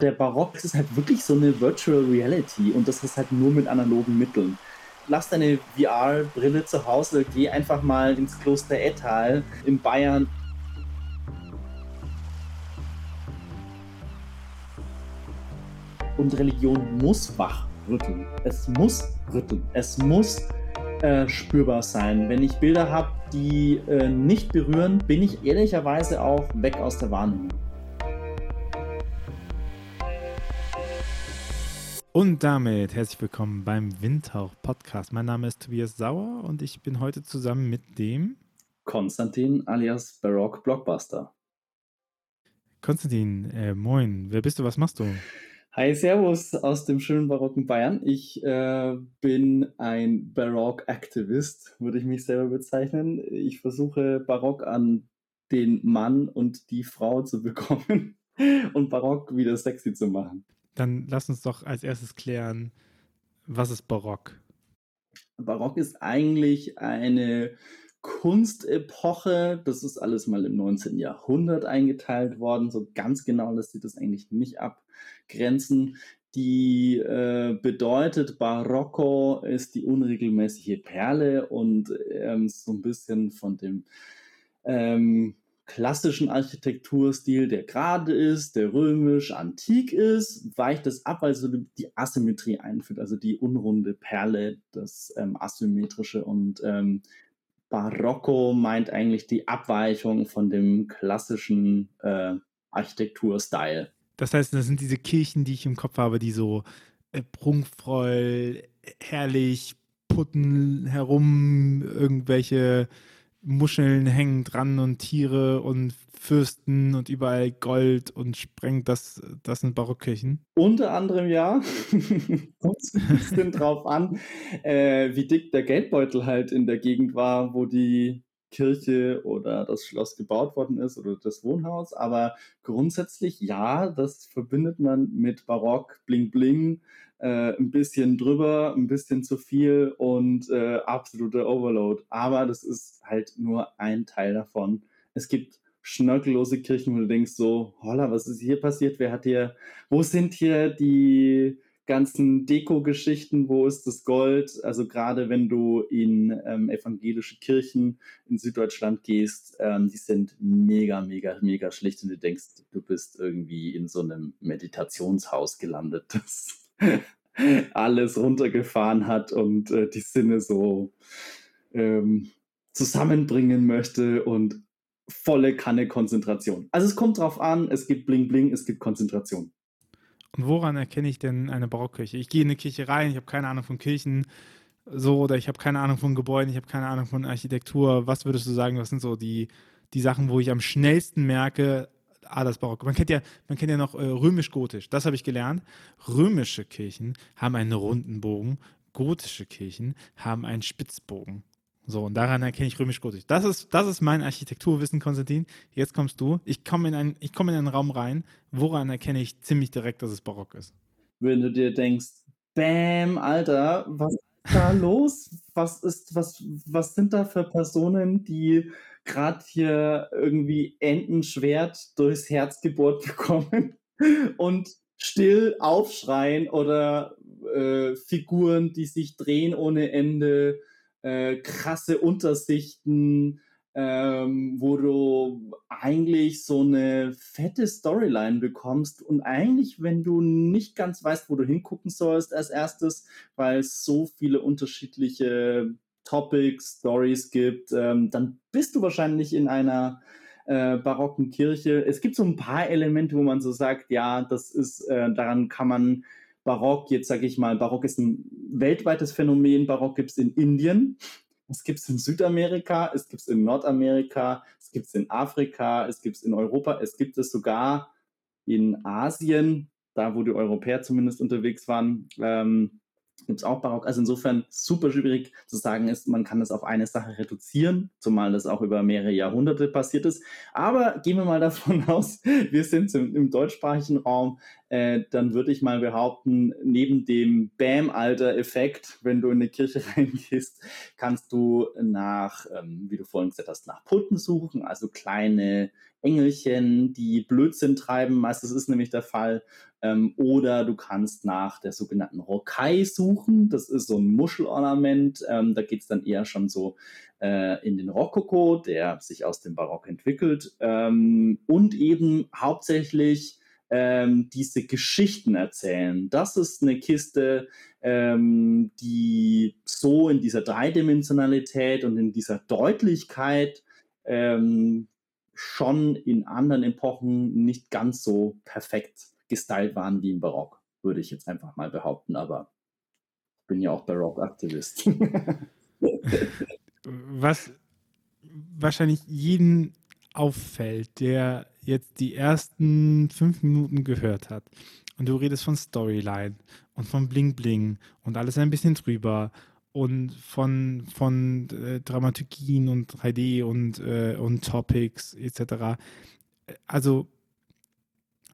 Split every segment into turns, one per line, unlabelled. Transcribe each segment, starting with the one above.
Der Barock ist halt wirklich so eine Virtual Reality und das ist halt nur mit analogen Mitteln. Lass deine VR-Brille zu Hause, geh einfach mal ins Kloster Ettal in Bayern. Und Religion muss wachrütteln. Es muss rütteln. Es muss äh, spürbar sein. Wenn ich Bilder habe, die äh, nicht berühren, bin ich ehrlicherweise auch weg aus der Wahrnehmung.
Und damit herzlich willkommen beim Windhauch Podcast. Mein Name ist Tobias Sauer und ich bin heute zusammen mit dem
Konstantin alias Baroque Blockbuster.
Konstantin, äh, moin. Wer bist du? Was machst du?
Hi, Servus aus dem schönen barocken Bayern. Ich äh, bin ein Barock-Aktivist, würde ich mich selber bezeichnen. Ich versuche Barock an den Mann und die Frau zu bekommen und Barock wieder sexy zu machen.
Dann lass uns doch als erstes klären, was ist Barock?
Barock ist eigentlich eine Kunstepoche. Das ist alles mal im 19. Jahrhundert eingeteilt worden. So ganz genau lässt sich das eigentlich nicht abgrenzen. Die äh, bedeutet, Barocco ist die unregelmäßige Perle und ähm, so ein bisschen von dem ähm, klassischen Architekturstil, der gerade ist, der römisch, antik ist, weicht es ab, also die Asymmetrie einführt, also die unrunde Perle, das ähm, asymmetrische und ähm, Barocco meint eigentlich die Abweichung von dem klassischen äh, Architekturstil.
Das heißt, das sind diese Kirchen, die ich im Kopf habe, die so äh, prunkvoll, herrlich, putten herum, irgendwelche Muscheln hängen dran und Tiere und Fürsten und überall Gold und sprengt das, das sind Barockkirchen?
Unter anderem ja. Kommt ein bisschen drauf an, äh, wie dick der Geldbeutel halt in der Gegend war, wo die Kirche oder das Schloss gebaut worden ist oder das Wohnhaus. Aber grundsätzlich ja, das verbindet man mit Barock, Bling Bling, äh, ein bisschen drüber, ein bisschen zu viel und äh, absoluter Overload. Aber das ist halt nur ein Teil davon. Es gibt schnörkellose Kirchen, wo du denkst so, holla, was ist hier passiert? Wer hat hier, wo sind hier die ganzen Deko-Geschichten, wo ist das Gold? Also gerade wenn du in ähm, evangelische Kirchen in Süddeutschland gehst, ähm, die sind mega, mega, mega schlicht und du denkst, du bist irgendwie in so einem Meditationshaus gelandet. Das alles runtergefahren hat und äh, die Sinne so ähm, zusammenbringen möchte und volle Kanne Konzentration. Also es kommt drauf an, es gibt Bling Bling, es gibt Konzentration.
Und woran erkenne ich denn eine Barockkirche? Ich gehe in eine Kirche rein, ich habe keine Ahnung von Kirchen, so oder ich habe keine Ahnung von Gebäuden, ich habe keine Ahnung von Architektur. Was würdest du sagen, was sind so die, die Sachen, wo ich am schnellsten merke, ah, das Barock. Man kennt ja, man kennt ja noch äh, römisch-gotisch. Das habe ich gelernt. Römische Kirchen haben einen runden Bogen, gotische Kirchen haben einen Spitzbogen. So, und daran erkenne ich römisch-gotisch. Das ist, das ist mein Architekturwissen, Konstantin. Jetzt kommst du. Ich komme in, einen, komm in einen Raum rein. Woran erkenne ich ziemlich direkt, dass es barock ist?
Wenn du dir denkst, Bäm, Alter, was da los? Was ist, was, was sind da für Personen, die gerade hier irgendwie Entenschwert durchs Herz gebohrt bekommen und still aufschreien oder äh, Figuren, die sich drehen ohne Ende, äh, krasse Untersichten, ähm, wo du eigentlich so eine fette Storyline bekommst und eigentlich, wenn du nicht ganz weißt, wo du hingucken sollst als erstes, weil es so viele unterschiedliche Topics, Stories gibt, ähm, dann bist du wahrscheinlich in einer äh, barocken Kirche. Es gibt so ein paar Elemente, wo man so sagt, ja, das ist, äh, daran kann man Barock, jetzt sage ich mal, Barock ist ein weltweites Phänomen, Barock gibt es in Indien, es gibt es in Südamerika, es gibt es in Nordamerika, es gibt es in Afrika, es gibt es in Europa, es gibt es sogar in Asien, da wo die Europäer zumindest unterwegs waren. Ähm, gibt es auch Barock. Also insofern super schwierig zu sagen ist, man kann das auf eine Sache reduzieren, zumal das auch über mehrere Jahrhunderte passiert ist. Aber gehen wir mal davon aus, wir sind im, im deutschsprachigen Raum. Äh, dann würde ich mal behaupten, neben dem Bam-Alter-Effekt, wenn du in eine Kirche reingehst, kannst du nach, ähm, wie du vorhin gesagt hast, nach Putten suchen, also kleine Engelchen, die Blödsinn treiben. Meistens ist nämlich der Fall. Ähm, oder du kannst nach der sogenannten Rokai suchen. Das ist so ein Muschelornament. Ähm, da geht es dann eher schon so äh, in den Rokoko, der sich aus dem Barock entwickelt. Ähm, und eben hauptsächlich ähm, diese Geschichten erzählen. Das ist eine Kiste, ähm, die so in dieser Dreidimensionalität und in dieser Deutlichkeit ähm, schon in anderen Epochen nicht ganz so perfekt gestylt waren wie im Barock, würde ich jetzt einfach mal behaupten. Aber ich bin ja auch Barock-Aktivist.
Was wahrscheinlich jeden auffällt, der jetzt die ersten fünf Minuten gehört hat und du redest von Storyline und von Bling Bling und alles ein bisschen drüber und von, von äh, Dramaturgien und 3D und, äh, und Topics etc. Also,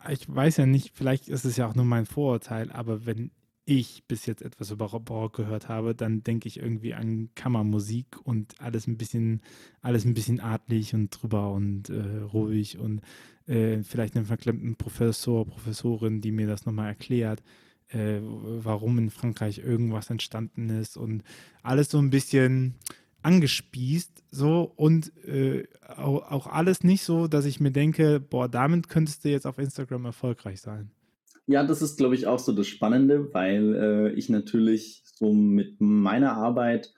ich weiß ja nicht, vielleicht ist es ja auch nur mein Vorurteil, aber wenn ich bis jetzt etwas über Barock gehört habe, dann denke ich irgendwie an Kammermusik und alles ein bisschen, alles ein bisschen adlig und drüber und äh, ruhig und äh, vielleicht einen verklemmten Professor, Professorin, die mir das nochmal erklärt äh, warum in Frankreich irgendwas entstanden ist und alles so ein bisschen angespießt so und äh, auch, auch, alles nicht so, dass ich mir denke, boah, damit könntest du jetzt auf Instagram erfolgreich sein.
Ja, das ist, glaube ich, auch so das Spannende, weil äh, ich natürlich so mit meiner Arbeit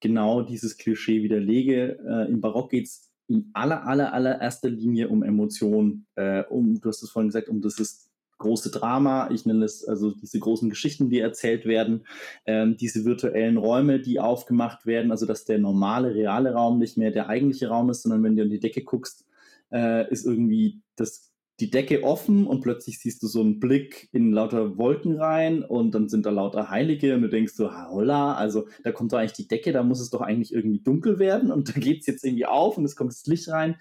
genau dieses Klischee widerlege. Äh, Im Barock geht es in aller, aller, allererster Linie um Emotionen, äh, um, du hast es vorhin gesagt, um dieses große Drama, ich nenne es also diese großen Geschichten, die erzählt werden, ähm, diese virtuellen Räume, die aufgemacht werden, also dass der normale, reale Raum nicht mehr der eigentliche Raum ist, sondern wenn du an die Decke guckst, äh, ist irgendwie das die Decke offen und plötzlich siehst du so einen Blick in lauter Wolken rein und dann sind da lauter Heilige und du denkst so, holla, also da kommt doch eigentlich die Decke, da muss es doch eigentlich irgendwie dunkel werden und da geht es jetzt irgendwie auf und es kommt das Licht rein.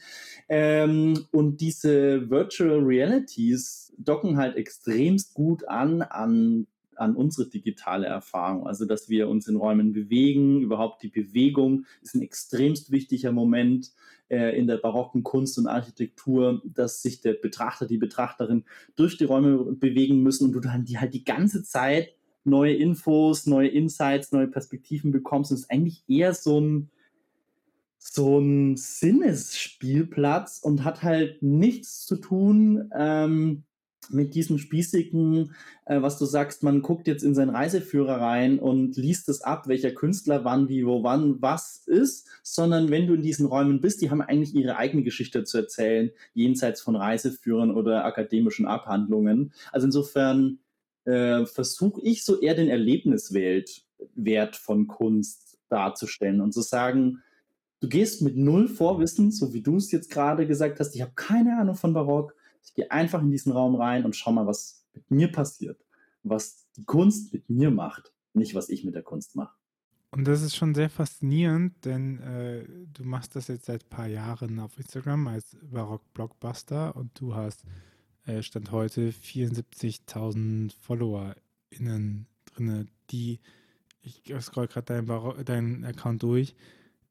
Ähm, und diese Virtual Realities docken halt extremst gut an an an unsere digitale Erfahrung. Also, dass wir uns in Räumen bewegen, überhaupt die Bewegung ist ein extremst wichtiger Moment äh, in der barocken Kunst und Architektur, dass sich der Betrachter, die Betrachterin durch die Räume bewegen müssen und du dann die halt die ganze Zeit neue Infos, neue Insights, neue Perspektiven bekommst. Und es ist eigentlich eher so ein, so ein Sinnesspielplatz und hat halt nichts zu tun ähm, mit diesem spießigen, äh, was du sagst, man guckt jetzt in seinen Reiseführer rein und liest es ab, welcher Künstler wann, wie, wo, wann, was ist, sondern wenn du in diesen Räumen bist, die haben eigentlich ihre eigene Geschichte zu erzählen, jenseits von Reiseführern oder akademischen Abhandlungen. Also insofern äh, versuche ich so eher den Erlebniswert Wert von Kunst darzustellen und zu sagen, du gehst mit null Vorwissen, so wie du es jetzt gerade gesagt hast, ich habe keine Ahnung von Barock, ich gehe einfach in diesen Raum rein und schau mal, was mit mir passiert, was die Kunst mit mir macht, nicht was ich mit der Kunst mache.
Und das ist schon sehr faszinierend, denn äh, du machst das jetzt seit ein paar Jahren auf Instagram als Barock-Blockbuster und du hast äh, Stand heute 74.000 FollowerInnen drin, die, ich scroll gerade deinen dein Account durch,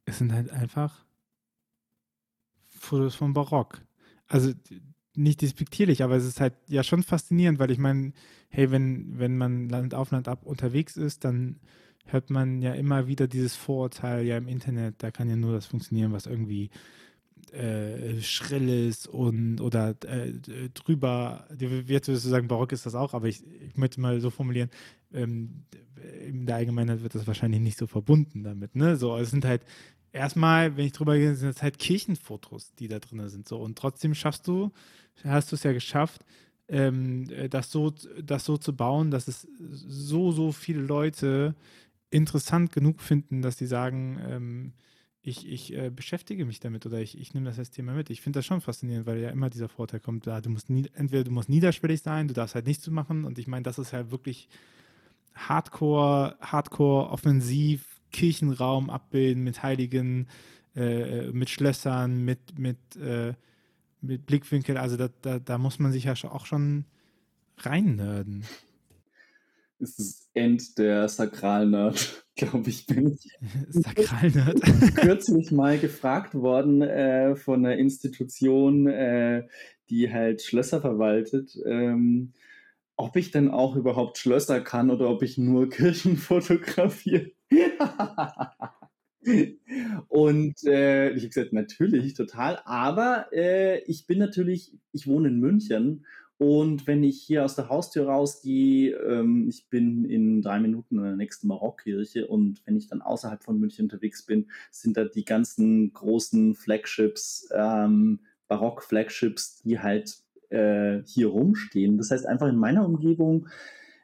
es sind halt einfach Fotos vom Barock. Also nicht despektierlich, aber es ist halt ja schon faszinierend, weil ich meine, hey, wenn, wenn man Land auf Land ab unterwegs ist, dann hört man ja immer wieder dieses Vorurteil ja im Internet, da kann ja nur das funktionieren, was irgendwie äh, schrill ist und oder äh, drüber, jetzt würdest du sagen, barock ist das auch, aber ich, ich möchte mal so formulieren, ähm, in der Allgemeinheit wird das wahrscheinlich nicht so verbunden damit, ne? So, es sind halt erstmal, wenn ich drüber gehe, sind es halt Kirchenfotos, die da drin sind. So, und trotzdem schaffst du, hast du es ja geschafft, ähm, das, so, das so zu bauen, dass es so, so viele Leute interessant genug finden, dass sie sagen, ähm, ich, ich äh, beschäftige mich damit oder ich, ich nehme das als Thema mit. Ich finde das schon faszinierend, weil ja immer dieser Vorteil kommt, da du musst nie, entweder du musst niederschwellig sein, du darfst halt nichts machen und ich meine, das ist halt wirklich Hardcore, Hardcore, offensiv, Kirchenraum abbilden mit Heiligen, äh, mit Schlössern, mit, mit, äh, mit Blickwinkel. Also da, da, da muss man sich ja auch schon reinnörden?
Es ist End der Sakralnerd, glaube ich, bin ich.
Sakralnerd?
kürzlich mal gefragt worden äh, von einer Institution, äh, die halt Schlösser verwaltet, ähm, ob ich denn auch überhaupt Schlösser kann oder ob ich nur Kirchen fotografiere. Und äh, ich habe gesagt, natürlich, total. Aber äh, ich bin natürlich, ich wohne in München und wenn ich hier aus der Haustür rausgehe, ähm, ich bin in drei Minuten in der nächsten Barockkirche und wenn ich dann außerhalb von München unterwegs bin, sind da die ganzen großen Flagships, ähm, Barock-Flagships, die halt äh, hier rumstehen. Das heißt, einfach in meiner Umgebung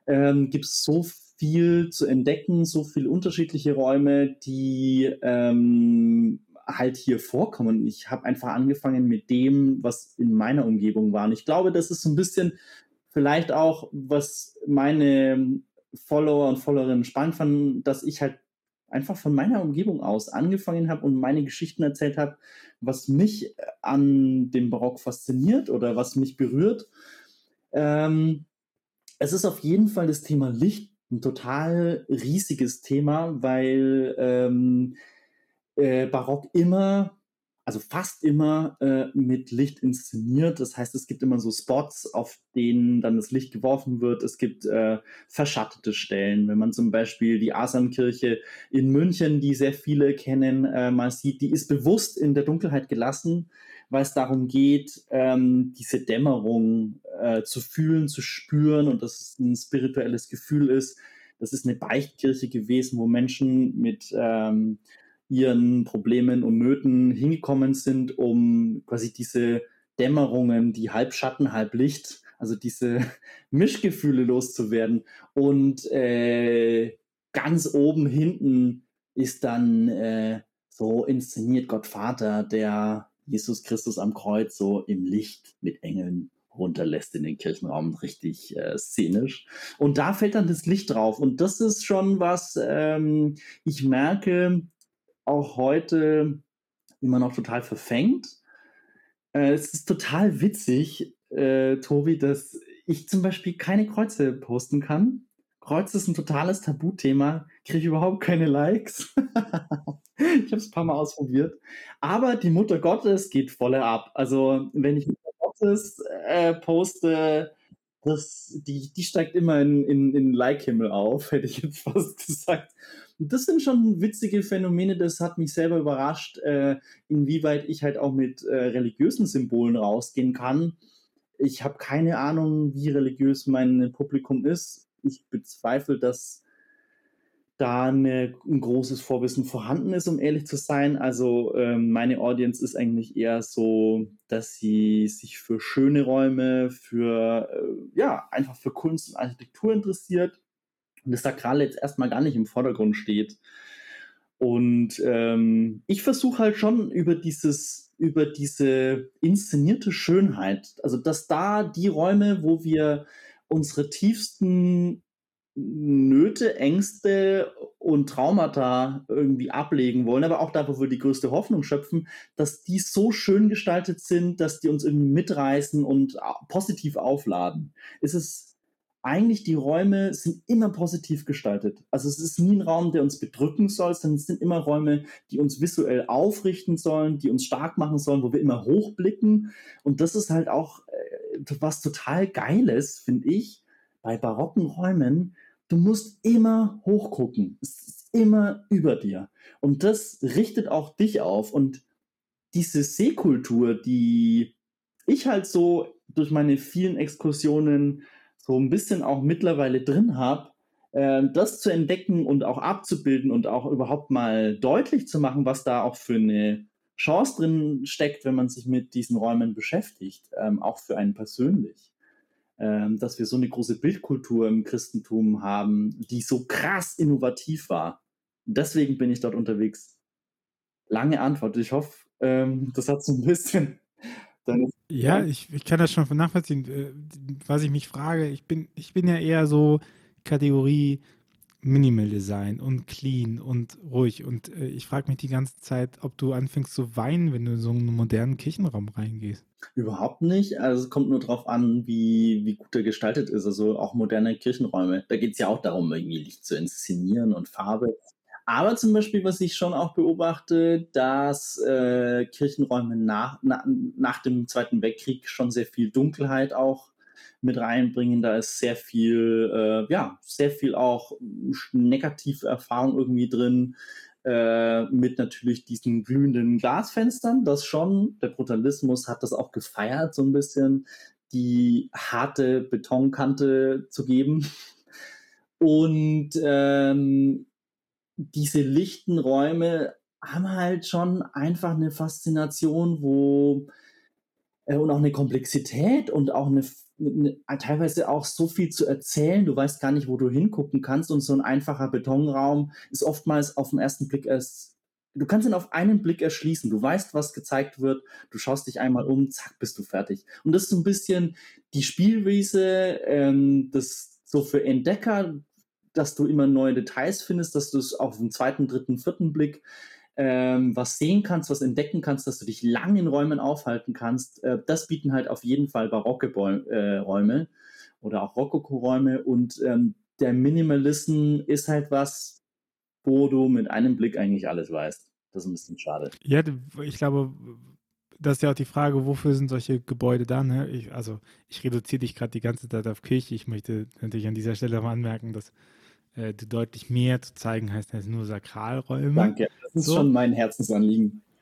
ähm, gibt es so viel zu entdecken, so viele unterschiedliche Räume, die ähm, halt hier vorkommen. Ich habe einfach angefangen mit dem, was in meiner Umgebung war. Und ich glaube, das ist so ein bisschen vielleicht auch, was meine Follower und Followerinnen spannend fanden, dass ich halt einfach von meiner Umgebung aus angefangen habe und meine Geschichten erzählt habe, was mich an dem Barock fasziniert oder was mich berührt. Ähm, es ist auf jeden Fall das Thema Licht ein total riesiges Thema, weil ähm, äh, Barock immer, also fast immer äh, mit Licht inszeniert. Das heißt, es gibt immer so Spots, auf denen dann das Licht geworfen wird. Es gibt äh, verschattete Stellen. Wenn man zum Beispiel die Asankirche in München, die sehr viele kennen, äh, mal sieht, die ist bewusst in der Dunkelheit gelassen, weil es darum geht, ähm, diese Dämmerung äh, zu fühlen, zu spüren und dass es ein spirituelles Gefühl ist. Das ist eine Beichtkirche gewesen, wo Menschen mit ähm, ihren Problemen und Nöten hingekommen sind, um quasi diese Dämmerungen, die halb Schatten, halb Licht, also diese Mischgefühle loszuwerden. Und äh, ganz oben hinten ist dann äh, so inszeniert Gott Vater, der Jesus Christus am Kreuz so im Licht mit Engeln runterlässt in den Kirchenraum, richtig äh, szenisch. Und da fällt dann das Licht drauf. Und das ist schon was, ähm, ich merke auch heute immer noch total verfängt. Äh, es ist total witzig, äh, Tobi, dass ich zum Beispiel keine Kreuze posten kann. Kreuz ist ein totales Tabuthema, kriege überhaupt keine Likes. ich habe es ein paar Mal ausprobiert. Aber die Mutter Gottes geht volle ab. Also wenn ich Mutter Gottes äh, poste, das, die, die steigt immer in, in, in Like-Himmel auf, hätte ich jetzt fast gesagt. Und das sind schon witzige Phänomene, das hat mich selber überrascht, äh, inwieweit ich halt auch mit äh, religiösen Symbolen rausgehen kann. Ich habe keine Ahnung, wie religiös mein Publikum ist ich bezweifle, dass da eine, ein großes Vorwissen vorhanden ist, um ehrlich zu sein. Also ähm, meine Audience ist eigentlich eher so, dass sie sich für schöne Räume, für äh, ja, einfach für Kunst und Architektur interessiert und das Sakrale jetzt erstmal gar nicht im Vordergrund steht. Und ähm, ich versuche halt schon über dieses, über diese inszenierte Schönheit, also dass da die Räume, wo wir unsere tiefsten Nöte, Ängste und Traumata irgendwie ablegen wollen, aber auch da, wo wir die größte Hoffnung schöpfen, dass die so schön gestaltet sind, dass die uns irgendwie mitreißen und positiv aufladen. Es ist eigentlich die Räume sind immer positiv gestaltet. Also es ist nie ein Raum, der uns bedrücken soll, sondern es sind immer Räume, die uns visuell aufrichten sollen, die uns stark machen sollen, wo wir immer hochblicken. Und das ist halt auch äh, was total Geiles, finde ich, bei barocken Räumen. Du musst immer hochgucken. Es ist immer über dir. Und das richtet auch dich auf. Und diese Seekultur, die ich halt so durch meine vielen Exkursionen so ein bisschen auch mittlerweile drin habe, äh, das zu entdecken und auch abzubilden und auch überhaupt mal deutlich zu machen, was da auch für eine Chance drin steckt, wenn man sich mit diesen Räumen beschäftigt, ähm, auch für einen persönlich. Ähm, dass wir so eine große Bildkultur im Christentum haben, die so krass innovativ war. Deswegen bin ich dort unterwegs. Lange Antwort. Ich hoffe, ähm, das hat so ein bisschen
ja, ich, ich kann das schon nachvollziehen. Äh, was ich mich frage, ich bin, ich bin ja eher so Kategorie Minimal Design und clean und ruhig. Und äh, ich frage mich die ganze Zeit, ob du anfängst zu weinen, wenn du in so einen modernen Kirchenraum reingehst.
Überhaupt nicht. Also es kommt nur darauf an, wie, wie gut er gestaltet ist. Also auch moderne Kirchenräume. Da geht es ja auch darum, irgendwie Licht zu inszenieren und Farbe. Aber zum Beispiel, was ich schon auch beobachte, dass äh, Kirchenräume nach, na, nach dem Zweiten Weltkrieg schon sehr viel Dunkelheit auch mit reinbringen. Da ist sehr viel, äh, ja, sehr viel auch negative Erfahrung irgendwie drin. Äh, mit natürlich diesen glühenden Glasfenstern, das schon, der Brutalismus hat das auch gefeiert, so ein bisschen die harte Betonkante zu geben. Und ähm, diese lichten Räume haben halt schon einfach eine Faszination, wo und auch eine Komplexität und auch eine, eine, teilweise auch so viel zu erzählen. Du weißt gar nicht, wo du hingucken kannst. Und so ein einfacher Betonraum ist oftmals auf den ersten Blick erst. Du kannst ihn auf einen Blick erschließen. Du weißt, was gezeigt wird. Du schaust dich einmal um, zack, bist du fertig. Und das ist so ein bisschen die Spielwiese, ähm, das so für Entdecker, dass du immer neue Details findest, dass du es auf den zweiten, dritten, vierten Blick ähm, was sehen kannst, was entdecken kannst, dass du dich lang in Räumen aufhalten kannst. Äh, das bieten halt auf jeden Fall barocke Bäu äh, Räume oder auch Rokoko-Räume. Und ähm, der Minimalism ist halt was, wo du mit einem Blick eigentlich alles weißt. Das ist ein bisschen schade.
Ja, ich glaube, das ist ja auch die Frage, wofür sind solche Gebäude da? Ne? Ich, also, ich reduziere dich gerade die ganze Zeit auf Kirche. Ich möchte natürlich an dieser Stelle mal anmerken, dass äh, deutlich mehr zu zeigen heißt als nur Sakralräume.
Danke, das ist so. schon mein Herzensanliegen.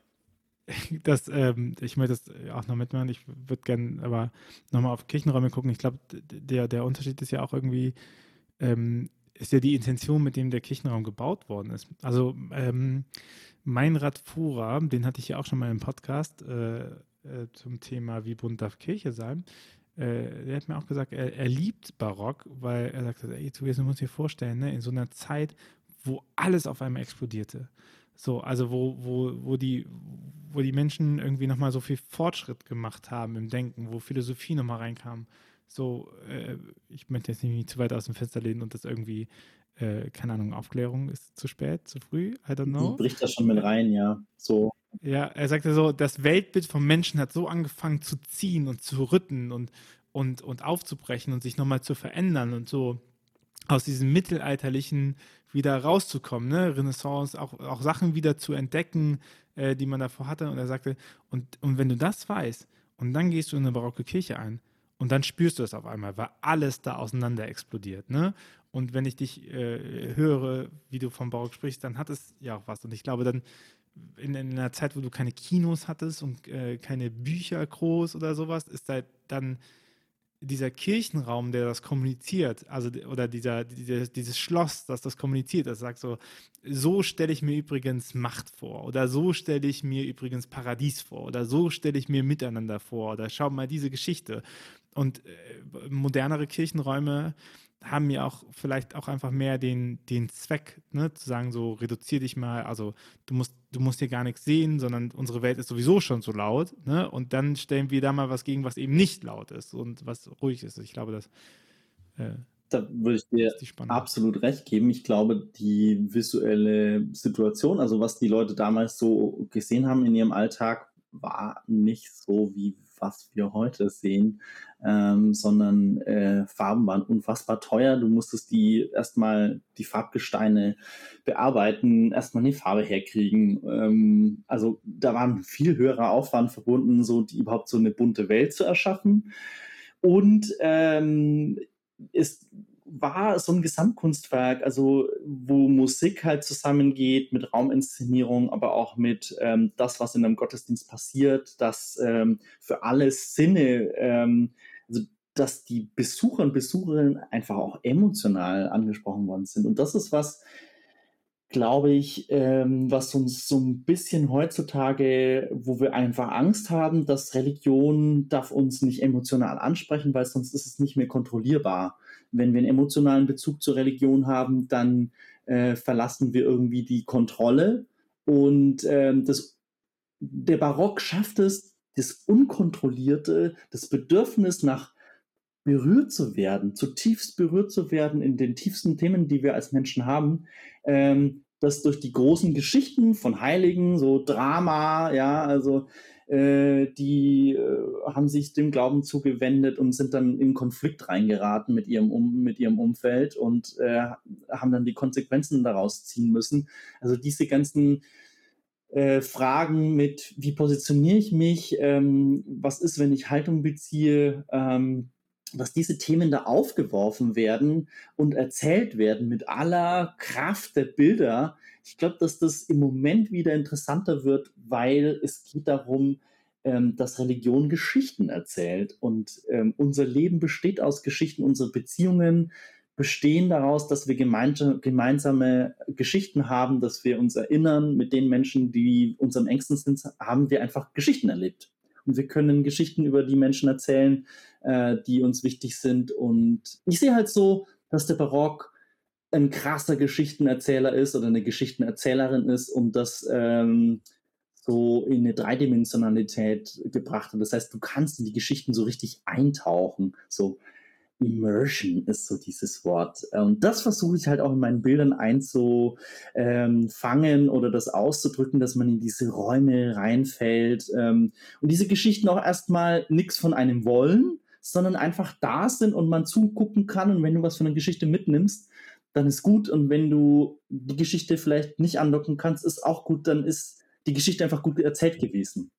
Das, ähm, ich möchte das auch noch mitmachen. Ich würde gerne aber nochmal auf Kirchenräume gucken. Ich glaube, der, der Unterschied ist ja auch irgendwie, ähm, ist ja die Intention, mit dem der Kirchenraum gebaut worden ist. Also ähm, Meinrad Fuhrer, den hatte ich ja auch schon mal im Podcast äh, äh, zum Thema, wie bunt darf Kirche sein äh, der hat mir auch gesagt, er, er liebt Barock, weil er sagt, ey, Tobias, du musst dir vorstellen, ne, in so einer Zeit, wo alles auf einmal explodierte. So, also wo, wo, wo, die, wo die Menschen irgendwie nochmal so viel Fortschritt gemacht haben im Denken, wo Philosophie nochmal reinkam. So, äh, ich möchte jetzt nicht zu weit aus dem Fenster lehnen und das irgendwie, äh, keine Ahnung, Aufklärung ist zu spät, zu früh, I don't know.
Die bricht das schon mit rein, ja. So.
Ja, er sagte so, das Weltbild vom Menschen hat so angefangen zu ziehen und zu rütten und, und, und aufzubrechen und sich nochmal zu verändern und so aus diesem mittelalterlichen wieder rauszukommen, ne? Renaissance, auch, auch Sachen wieder zu entdecken, äh, die man davor hatte. Und er sagte, und, und wenn du das weißt und dann gehst du in eine barocke Kirche ein und dann spürst du es auf einmal, weil alles da auseinander explodiert. Ne? Und wenn ich dich äh, höre, wie du vom Barock sprichst, dann hat es ja auch was. Und ich glaube, dann in, in einer Zeit, wo du keine Kinos hattest und äh, keine Bücher groß oder sowas, ist da dann dieser Kirchenraum, der das kommuniziert, also oder dieser, dieser, dieses Schloss, das das kommuniziert, das sagt so, so stelle ich mir übrigens Macht vor oder so stelle ich mir übrigens Paradies vor oder so stelle ich mir Miteinander vor oder schau mal diese Geschichte. Und äh, modernere Kirchenräume haben ja auch vielleicht auch einfach mehr den, den Zweck, ne, zu sagen, so reduzier dich mal, also du musst, du musst hier gar nichts sehen, sondern unsere Welt ist sowieso schon so laut, ne? Und dann stellen wir da mal was gegen, was eben nicht laut ist und was ruhig ist. Ich glaube, das
äh, da würde ich dir absolut recht geben. Ich glaube, die visuelle Situation, also was die Leute damals so gesehen haben in ihrem Alltag, war nicht so, wie was wir heute sehen, ähm, sondern äh, Farben waren unfassbar teuer. Du musstest die erstmal die Farbgesteine bearbeiten, erstmal eine Farbe herkriegen. Ähm, also da war ein viel höherer Aufwand verbunden, so die, überhaupt so eine bunte Welt zu erschaffen. Und ähm, ist war so ein Gesamtkunstwerk, also wo Musik halt zusammengeht mit Rauminszenierung, aber auch mit ähm, das, was in einem Gottesdienst passiert, dass ähm, für alle Sinne, ähm, also dass die Besucher und Besucherinnen einfach auch emotional angesprochen worden sind. Und das ist was, glaube ich, ähm, was uns so ein bisschen heutzutage, wo wir einfach Angst haben, dass Religion darf uns nicht emotional ansprechen, weil sonst ist es nicht mehr kontrollierbar wenn wir einen emotionalen Bezug zur Religion haben, dann äh, verlassen wir irgendwie die Kontrolle. Und ähm, das, der Barock schafft es, das Unkontrollierte, das Bedürfnis nach berührt zu werden, zutiefst berührt zu werden in den tiefsten Themen, die wir als Menschen haben, ähm, dass durch die großen Geschichten von Heiligen, so Drama, ja, also die äh, haben sich dem Glauben zugewendet und sind dann in Konflikt reingeraten mit ihrem, um, mit ihrem Umfeld und äh, haben dann die Konsequenzen daraus ziehen müssen. Also diese ganzen äh, Fragen mit, wie positioniere ich mich, ähm, was ist, wenn ich Haltung beziehe, ähm, dass diese Themen da aufgeworfen werden und erzählt werden mit aller Kraft der Bilder. Ich glaube, dass das im Moment wieder interessanter wird, weil es geht darum, ähm, dass Religion Geschichten erzählt. Und ähm, unser Leben besteht aus Geschichten, unsere Beziehungen bestehen daraus, dass wir gemeinsame Geschichten haben, dass wir uns erinnern, mit den Menschen, die uns am engsten sind, haben wir einfach Geschichten erlebt. Und wir können Geschichten über die Menschen erzählen, äh, die uns wichtig sind. Und ich sehe halt so, dass der Barock ein krasser Geschichtenerzähler ist oder eine Geschichtenerzählerin ist und das ähm, so in eine Dreidimensionalität gebracht hat. Das heißt, du kannst in die Geschichten so richtig eintauchen. So Immersion ist so dieses Wort. Und das versuche ich halt auch in meinen Bildern einzufangen ähm, oder das auszudrücken, dass man in diese Räume reinfällt. Ähm, und diese Geschichten auch erstmal nichts von einem wollen, sondern einfach da sind und man zugucken kann. Und wenn du was von der Geschichte mitnimmst, dann ist gut. Und wenn du die Geschichte vielleicht nicht andocken kannst, ist auch gut. Dann ist die Geschichte einfach gut erzählt gewesen.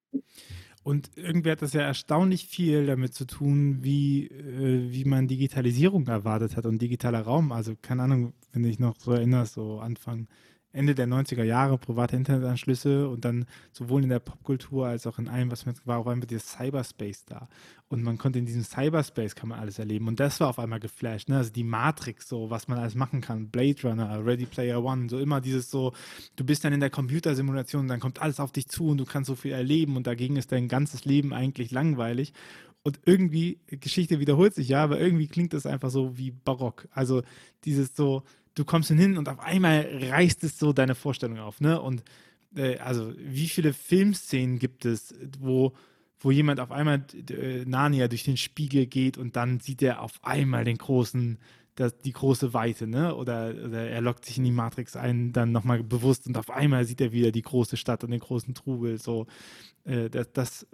Und irgendwie hat das ja erstaunlich viel damit zu tun, wie, äh, wie man Digitalisierung erwartet hat und digitaler Raum. Also keine Ahnung, wenn du dich noch so erinnerst, so Anfang Ende der 90er Jahre private Internetanschlüsse und dann sowohl in der Popkultur als auch in allem, was mit war, auf einmal dieser Cyberspace da. Und man konnte in diesem Cyberspace kann man alles erleben. Und das war auf einmal geflasht, ne? Also die Matrix, so was man alles machen kann, Blade Runner, Ready Player One, so immer dieses so, du bist dann in der Computersimulation und dann kommt alles auf dich zu und du kannst so viel erleben und dagegen ist dein ganzes Leben eigentlich langweilig. Und irgendwie, Geschichte wiederholt sich ja, aber irgendwie klingt das einfach so wie Barock. Also dieses so, du kommst hin und auf einmal reißt es so deine Vorstellung auf, ne? Und äh, also, wie viele Filmszenen gibt es, wo, wo jemand auf einmal äh, Narnia durch den Spiegel geht und dann sieht er auf einmal den großen, das, die große Weite, ne? Oder, oder er lockt sich in die Matrix ein, dann nochmal bewusst und auf einmal sieht er wieder die große Stadt und den großen Trubel. So, äh, das, das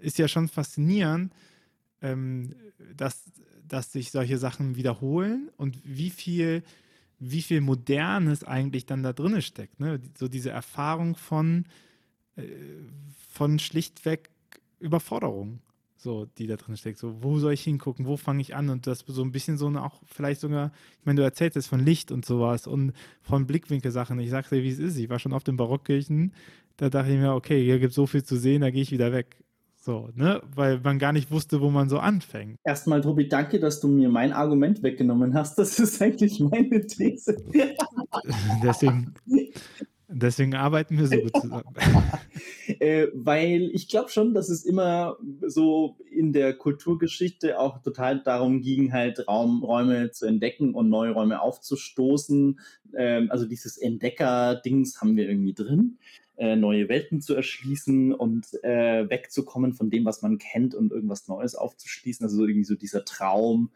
ist ja schon faszinierend, ähm, dass, dass sich solche Sachen wiederholen und wie viel wie viel Modernes eigentlich dann da drin steckt. Ne? So diese Erfahrung von, äh, von schlichtweg Überforderung, so, die da drin steckt. So, wo soll ich hingucken, wo fange ich an? Und das so ein bisschen so eine, auch vielleicht sogar, ich meine, du erzählst jetzt von Licht und sowas und von Blickwinkelsachen. Ich sagte wie es ist. Ich war schon oft in Barockkirchen, da dachte ich mir, okay, hier gibt es so viel zu sehen, da gehe ich wieder weg. So, ne? Weil man gar nicht wusste, wo man so anfängt.
Erstmal, Tobi, danke, dass du mir mein Argument weggenommen hast. Das ist eigentlich meine These.
deswegen, deswegen arbeiten wir so gut zusammen.
äh, weil ich glaube schon, dass es immer so in der Kulturgeschichte auch total darum ging, halt Raum, Räume zu entdecken und neue Räume aufzustoßen. Ähm, also dieses Entdecker-Dings haben wir irgendwie drin. Äh, neue Welten zu erschließen und äh, wegzukommen von dem, was man kennt und irgendwas Neues aufzuschließen. Also irgendwie so dieser Traum,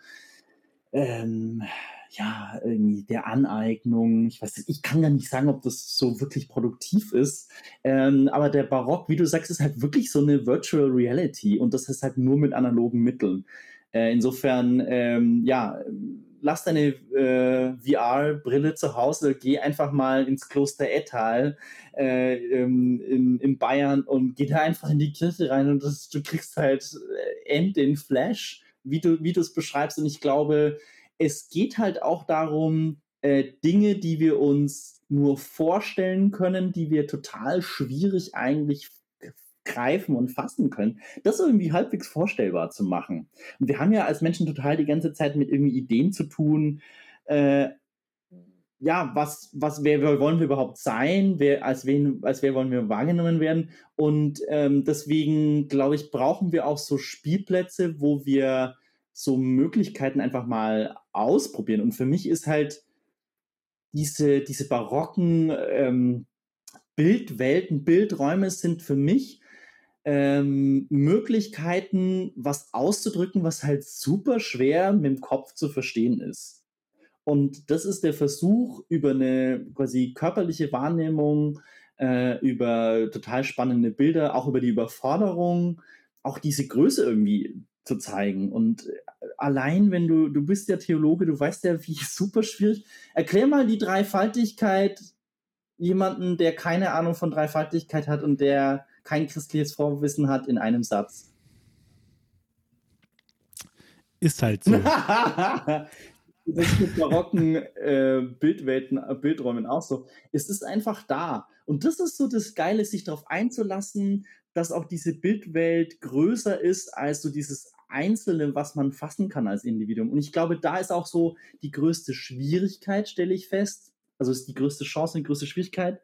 ähm, ja, irgendwie der Aneignung. Ich weiß, ich kann gar nicht sagen, ob das so wirklich produktiv ist. Ähm, aber der Barock, wie du sagst, ist halt wirklich so eine Virtual Reality und das ist halt nur mit analogen Mitteln. Äh, insofern, ähm, ja, lass deine äh, VR-Brille zu Hause, geh einfach mal ins Kloster Ettal äh, in, in, Bayern und geh da einfach in die Kirche rein und das, du kriegst halt äh, end den Flash, wie du wie es beschreibst. Und ich glaube, es geht halt auch darum, äh, Dinge, die wir uns nur vorstellen können, die wir total schwierig eigentlich greifen und fassen können, das irgendwie halbwegs vorstellbar zu machen. Und wir haben ja als Menschen total die ganze Zeit mit irgendwie Ideen zu tun, äh, ja, was, was, wer, wer, wollen wir überhaupt sein? Wer, als, wen, als wer wollen wir wahrgenommen werden? Und ähm, deswegen, glaube ich, brauchen wir auch so Spielplätze, wo wir so Möglichkeiten einfach mal ausprobieren. Und für mich ist halt diese, diese barocken ähm, Bildwelten, Bildräume sind für mich ähm, Möglichkeiten, was auszudrücken, was halt super schwer mit dem Kopf zu verstehen ist. Und das ist der Versuch, über eine quasi körperliche Wahrnehmung, äh, über total spannende Bilder, auch über die Überforderung, auch diese Größe irgendwie zu zeigen. Und äh, allein, wenn du, du bist ja Theologe, du weißt ja, wie super schwierig. Erklär mal die Dreifaltigkeit jemanden, der keine Ahnung von Dreifaltigkeit hat und der kein christliches Vorwissen hat, in einem Satz.
Ist halt so.
das ist mit barocken äh, Bildwelten, äh, Bildräumen auch so. Es ist einfach da. Und das ist so das Geile, sich darauf einzulassen, dass auch diese Bildwelt größer ist als so dieses Einzelne, was man fassen kann als Individuum. Und ich glaube, da ist auch so die größte Schwierigkeit, stelle ich fest. Also ist die größte Chance und die größte Schwierigkeit.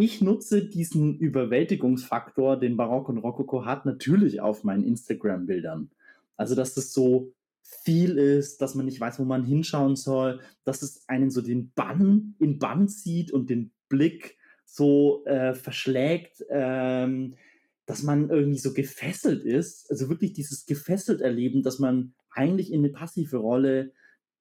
Ich nutze diesen Überwältigungsfaktor, den Barock und Rokoko hat, natürlich auf meinen Instagram-Bildern. Also, dass das so viel ist, dass man nicht weiß, wo man hinschauen soll, dass es einen so den Bann in Bann zieht und den Blick so äh, verschlägt, ähm, dass man irgendwie so gefesselt ist. Also wirklich dieses gefesselt erleben, dass man eigentlich in eine passive Rolle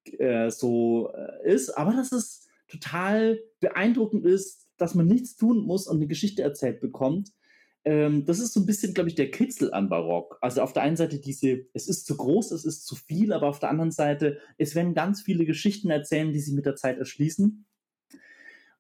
äh, so äh, ist, aber dass es total beeindruckend ist, dass man nichts tun muss und eine Geschichte erzählt bekommt ähm, das ist so ein bisschen, glaube ich, der Kitzel an Barock. Also auf der einen Seite diese, es ist zu groß, es ist zu viel, aber auf der anderen Seite, es werden ganz viele Geschichten erzählen, die sich mit der Zeit erschließen.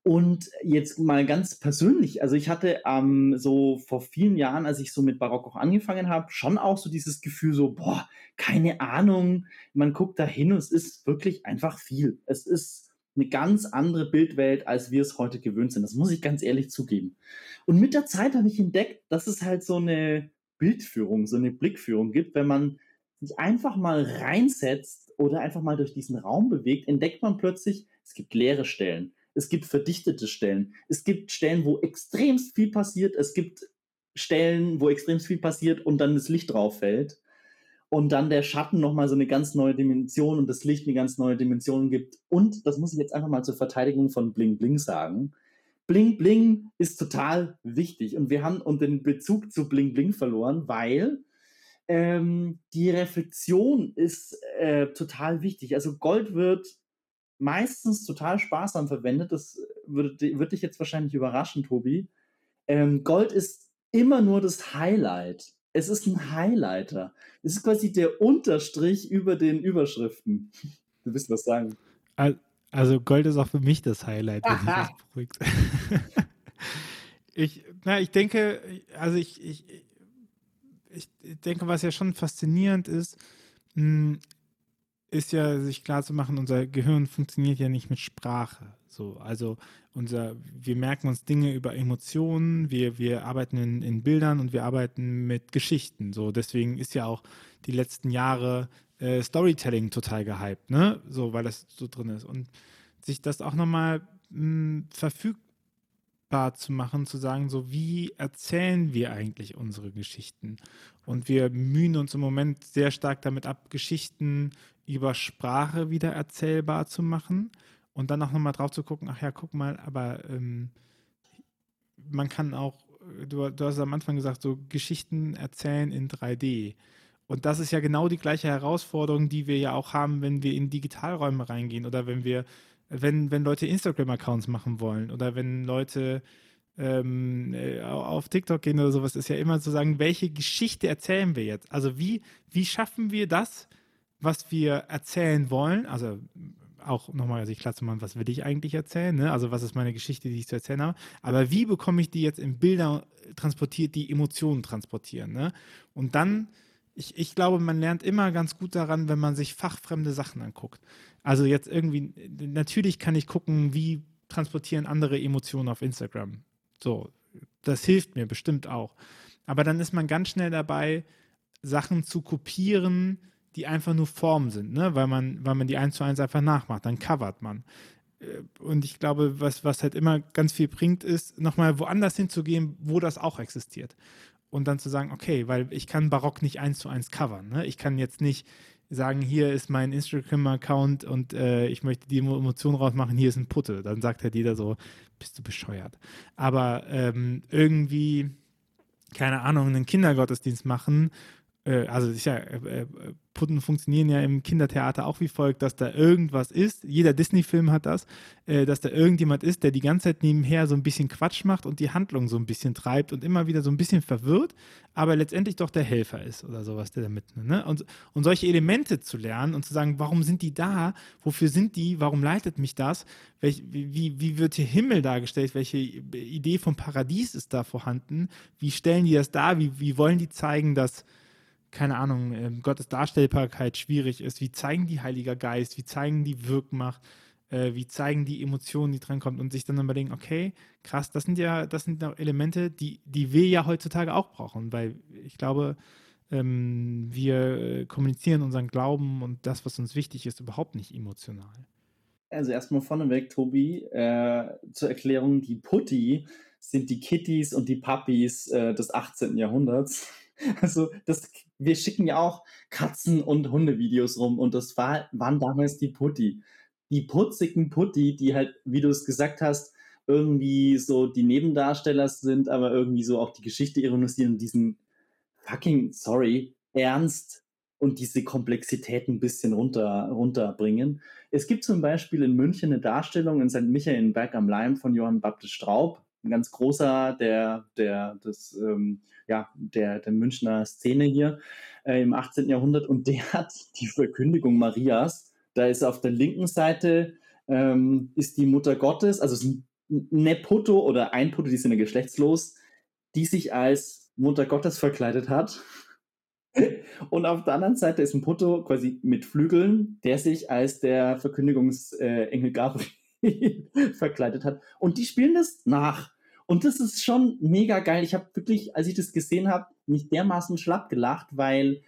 Und jetzt mal ganz persönlich, also ich hatte ähm, so vor vielen Jahren, als ich so mit Barock auch angefangen habe, schon auch so dieses Gefühl so, boah, keine Ahnung, man guckt da hin und es ist wirklich einfach viel. Es ist eine ganz andere Bildwelt, als wir es heute gewöhnt sind. Das muss ich ganz ehrlich zugeben. Und mit der Zeit habe ich entdeckt, dass es halt so eine Bildführung, so eine Blickführung gibt, wenn man sich einfach mal reinsetzt oder einfach mal durch diesen Raum bewegt, entdeckt man plötzlich, es gibt leere Stellen, es gibt verdichtete Stellen, es gibt Stellen, wo extremst viel passiert, es gibt Stellen, wo extremst viel passiert und dann das Licht drauf fällt und dann der Schatten nochmal so eine ganz neue Dimension und das Licht eine ganz neue Dimension gibt. Und das muss ich jetzt einfach mal zur Verteidigung von Bling Bling sagen. Bling Bling ist total wichtig und wir haben und den Bezug zu Bling Bling verloren, weil ähm, die Reflexion ist äh, total wichtig. Also Gold wird meistens total sparsam verwendet. Das würde, würde dich jetzt wahrscheinlich überraschen, Tobi. Ähm, Gold ist immer nur das Highlight es ist ein Highlighter. Es ist quasi der Unterstrich über den Überschriften. Du willst was sagen.
Also Gold ist auch für mich das Highlight, wenn Aha. ich das beruhigt. ich, na, ich denke, also ich, ich, ich denke, was ja schon faszinierend ist, hm, ist ja sich klar zu machen, unser Gehirn funktioniert ja nicht mit Sprache. So, also unser, wir merken uns Dinge über Emotionen, wir, wir arbeiten in, in Bildern und wir arbeiten mit Geschichten. So, deswegen ist ja auch die letzten Jahre äh, Storytelling total gehypt, ne? So, weil das so drin ist. Und sich das auch nochmal hm, verfügbar zu machen, zu sagen, so wie erzählen wir eigentlich unsere Geschichten? Und wir mühen uns im Moment sehr stark damit ab, Geschichten über Sprache wieder erzählbar zu machen und dann auch nochmal drauf zu gucken, ach ja, guck mal, aber ähm, man kann auch, du, du hast am Anfang gesagt, so Geschichten erzählen in 3D. Und das ist ja genau die gleiche Herausforderung, die wir ja auch haben, wenn wir in Digitalräume reingehen oder wenn wir, wenn, wenn Leute Instagram-Accounts machen wollen oder wenn Leute ähm, äh, auf TikTok gehen oder sowas, ist ja immer zu sagen, welche Geschichte erzählen wir jetzt? Also wie, wie schaffen wir das, was wir erzählen wollen, also auch nochmal sich klar zu machen, was will ich eigentlich erzählen, ne? also was ist meine Geschichte, die ich zu erzählen habe, aber wie bekomme ich die jetzt in Bilder transportiert, die Emotionen transportieren. Ne? Und dann, ich, ich glaube, man lernt immer ganz gut daran, wenn man sich fachfremde Sachen anguckt. Also jetzt irgendwie, natürlich kann ich gucken, wie transportieren andere Emotionen auf Instagram. So, das hilft mir bestimmt auch. Aber dann ist man ganz schnell dabei, Sachen zu kopieren, die einfach nur Form sind, ne? weil, man, weil man die eins zu eins einfach nachmacht, dann covert man. Äh, und ich glaube, was, was halt immer ganz viel bringt, ist, nochmal woanders hinzugehen, wo das auch existiert. Und dann zu sagen, okay, weil ich kann Barock nicht eins zu eins covern. Ne? Ich kann jetzt nicht sagen, hier ist mein Instagram-Account und äh, ich möchte die Emotion rausmachen, hier ist ein Putte. Dann sagt halt jeder so, bist du bescheuert. Aber ähm, irgendwie keine Ahnung, einen Kindergottesdienst machen äh, also ist ja, äh, äh, Putten funktionieren ja im Kindertheater auch wie folgt, dass da irgendwas ist, jeder Disney-Film hat das, äh, dass da irgendjemand ist, der die ganze Zeit nebenher so ein bisschen Quatsch macht und die Handlung so ein bisschen treibt und immer wieder so ein bisschen verwirrt, aber letztendlich doch der Helfer ist oder sowas, der da mit, ne? Und, und solche Elemente zu lernen und zu sagen, warum sind die da, wofür sind die, warum leitet mich das, Welch, wie, wie wird hier Himmel dargestellt, welche Idee vom Paradies ist da vorhanden, wie stellen die das dar, wie, wie wollen die zeigen, dass keine Ahnung, äh, Gottes Darstellbarkeit schwierig ist. Wie zeigen die Heiliger Geist? Wie zeigen die Wirkmacht? Äh, wie zeigen die Emotionen, die drankommt? Und sich dann überlegen, okay, krass, das sind ja, das sind Elemente, die, die wir ja heutzutage auch brauchen, weil ich glaube, ähm, wir kommunizieren unseren Glauben und das, was uns wichtig ist, überhaupt nicht emotional.
Also erstmal vorneweg, Tobi, äh, zur Erklärung, die Putti sind die Kitties und die Puppies äh, des 18. Jahrhunderts. Also das, wir schicken ja auch Katzen- und Hundevideos rum und das war, waren damals die Putti. Die putzigen Putti, die halt, wie du es gesagt hast, irgendwie so die Nebendarsteller sind, aber irgendwie so auch die Geschichte ironisieren und diesen fucking, sorry, Ernst und diese Komplexität ein bisschen runter, runterbringen. Es gibt zum Beispiel in München eine Darstellung in St. Michael in Berg am Leim von Johann Baptist Straub, ein ganz großer der, der, des, ähm, ja, der, der Münchner Szene hier äh, im 18. Jahrhundert und der hat die Verkündigung Marias. Da ist auf der linken Seite ähm, ist die Mutter Gottes, also ist ein Neputto oder ein Putto, die sind ja geschlechtslos, die sich als Mutter Gottes verkleidet hat. Und auf der anderen Seite ist ein Putto quasi mit Flügeln, der sich als der Verkündigungsengel Gabriel verkleidet hat. Und die spielen das nach. Und das ist schon mega geil. Ich habe wirklich, als ich das gesehen habe, mich dermaßen schlapp gelacht, weil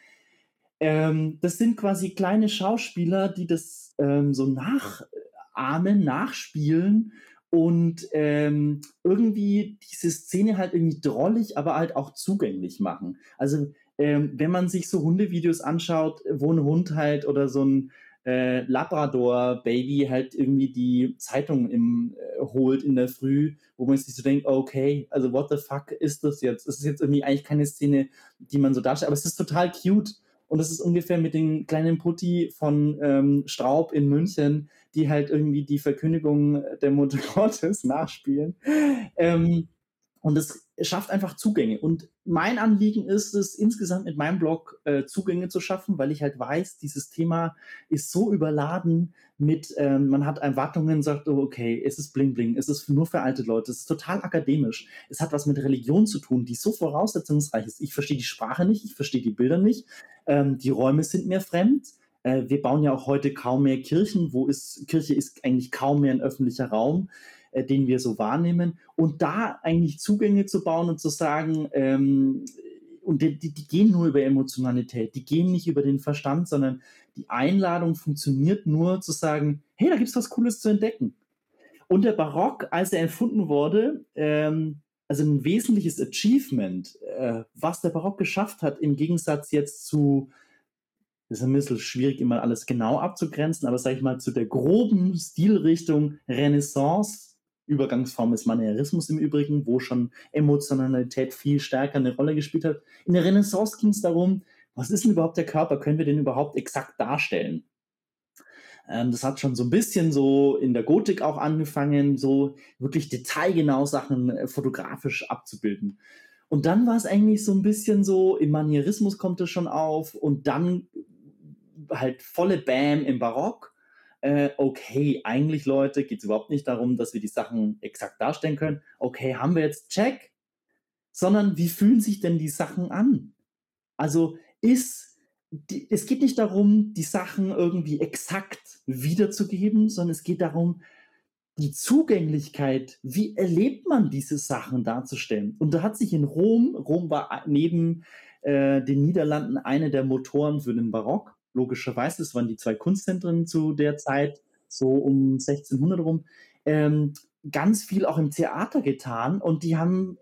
ähm, das sind quasi kleine Schauspieler, die das ähm, so nachahmen, nachspielen und ähm, irgendwie diese Szene halt irgendwie drollig, aber halt auch zugänglich machen. Also ähm, wenn man sich so Hundevideos anschaut, wo ein Hund halt oder so ein äh, Labrador-Baby halt irgendwie die Zeitung im, äh, holt in der Früh, wo man sich so denkt, okay, also what the fuck ist das jetzt? Das ist jetzt irgendwie eigentlich keine Szene, die man so darstellt, aber es ist total cute. Und das ist ungefähr mit den kleinen Putti von ähm, Straub in München, die halt irgendwie die Verkündigung der Mutter Gottes nachspielen. Ähm, und es schafft einfach Zugänge. Und mein Anliegen ist es, insgesamt mit meinem Blog äh, Zugänge zu schaffen, weil ich halt weiß, dieses Thema ist so überladen mit, ähm, man hat Erwartungen, sagt, oh, okay, es ist Bling Bling, es ist nur für alte Leute, es ist total akademisch, es hat was mit Religion zu tun, die so voraussetzungsreich ist. Ich verstehe die Sprache nicht, ich verstehe die Bilder nicht, ähm, die Räume sind mir fremd. Äh, wir bauen ja auch heute kaum mehr Kirchen, wo ist, Kirche ist eigentlich kaum mehr ein öffentlicher Raum äh, den wir so wahrnehmen. Und da eigentlich Zugänge zu bauen und zu sagen, ähm, und die, die, die, gehen nur über Emotionalität, die gehen nicht über den Verstand, sondern die Einladung funktioniert nur zu sagen, hey, da gibt es was Cooles zu entdecken. Und der Barock, als er erfunden wurde, ähm, also ein wesentliches Achievement, äh, was der Barock geschafft hat, im Gegensatz jetzt zu, das ist ein bisschen schwierig, immer alles genau abzugrenzen, aber sage ich mal, zu der groben Stilrichtung Renaissance, Übergangsform ist Manierismus im Übrigen, wo schon Emotionalität viel stärker eine Rolle gespielt hat. In der Renaissance ging es darum, was ist denn überhaupt der Körper? Können wir den überhaupt exakt darstellen? Ähm, das hat schon so ein bisschen so in der Gotik auch angefangen, so wirklich detailgenau Sachen äh, fotografisch abzubilden. Und dann war es eigentlich so ein bisschen so, im Manierismus kommt es schon auf und dann halt volle Bam im Barock äh, okay, eigentlich Leute, geht es überhaupt nicht darum, dass wir die Sachen exakt darstellen können. Okay, haben wir jetzt Check, sondern wie fühlen sich denn die Sachen an? Also ist, die, es geht nicht darum, die Sachen irgendwie exakt wiederzugeben, sondern es geht darum, die Zugänglichkeit, wie erlebt man diese Sachen darzustellen? Und da hat sich in Rom, Rom war neben äh, den Niederlanden eine der Motoren für den Barock, logischerweise, das waren die zwei Kunstzentren zu der Zeit, so um 1600 rum, ähm, ganz viel auch im Theater getan und die haben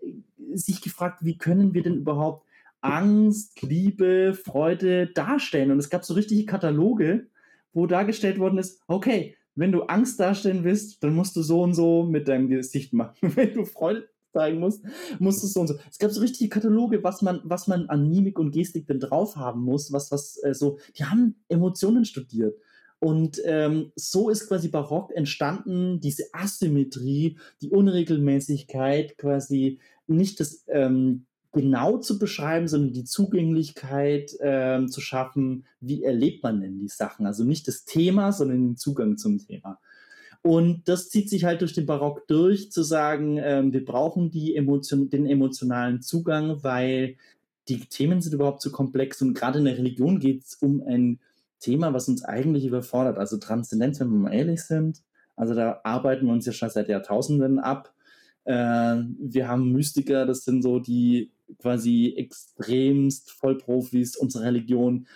sich gefragt, wie können wir denn überhaupt Angst, Liebe, Freude darstellen? Und es gab so richtige Kataloge, wo dargestellt worden ist, okay, wenn du Angst darstellen willst, dann musst du so und so mit deinem Gesicht machen. Wenn du Freude zeigen musst, musst du so und so. Es gab so richtige Kataloge, was man, was man an Mimik und Gestik denn drauf haben muss, was, was, äh, so, die haben Emotionen studiert. Und ähm, so ist quasi Barock entstanden, diese Asymmetrie, die Unregelmäßigkeit, quasi nicht das ähm, genau zu beschreiben, sondern die Zugänglichkeit ähm, zu schaffen, wie erlebt man denn die Sachen. Also nicht das Thema, sondern den Zugang zum Thema. Und das zieht sich halt durch den Barock durch, zu sagen, ähm, wir brauchen Emotion, den emotionalen Zugang, weil die Themen sind überhaupt zu komplex und gerade in der Religion geht es um ein Thema, was uns eigentlich überfordert. Also Transzendenz, wenn wir mal ehrlich sind. Also da arbeiten wir uns ja schon seit Jahrtausenden ab. Äh, wir haben Mystiker, das sind so die quasi extremst Vollprofis unserer Religion,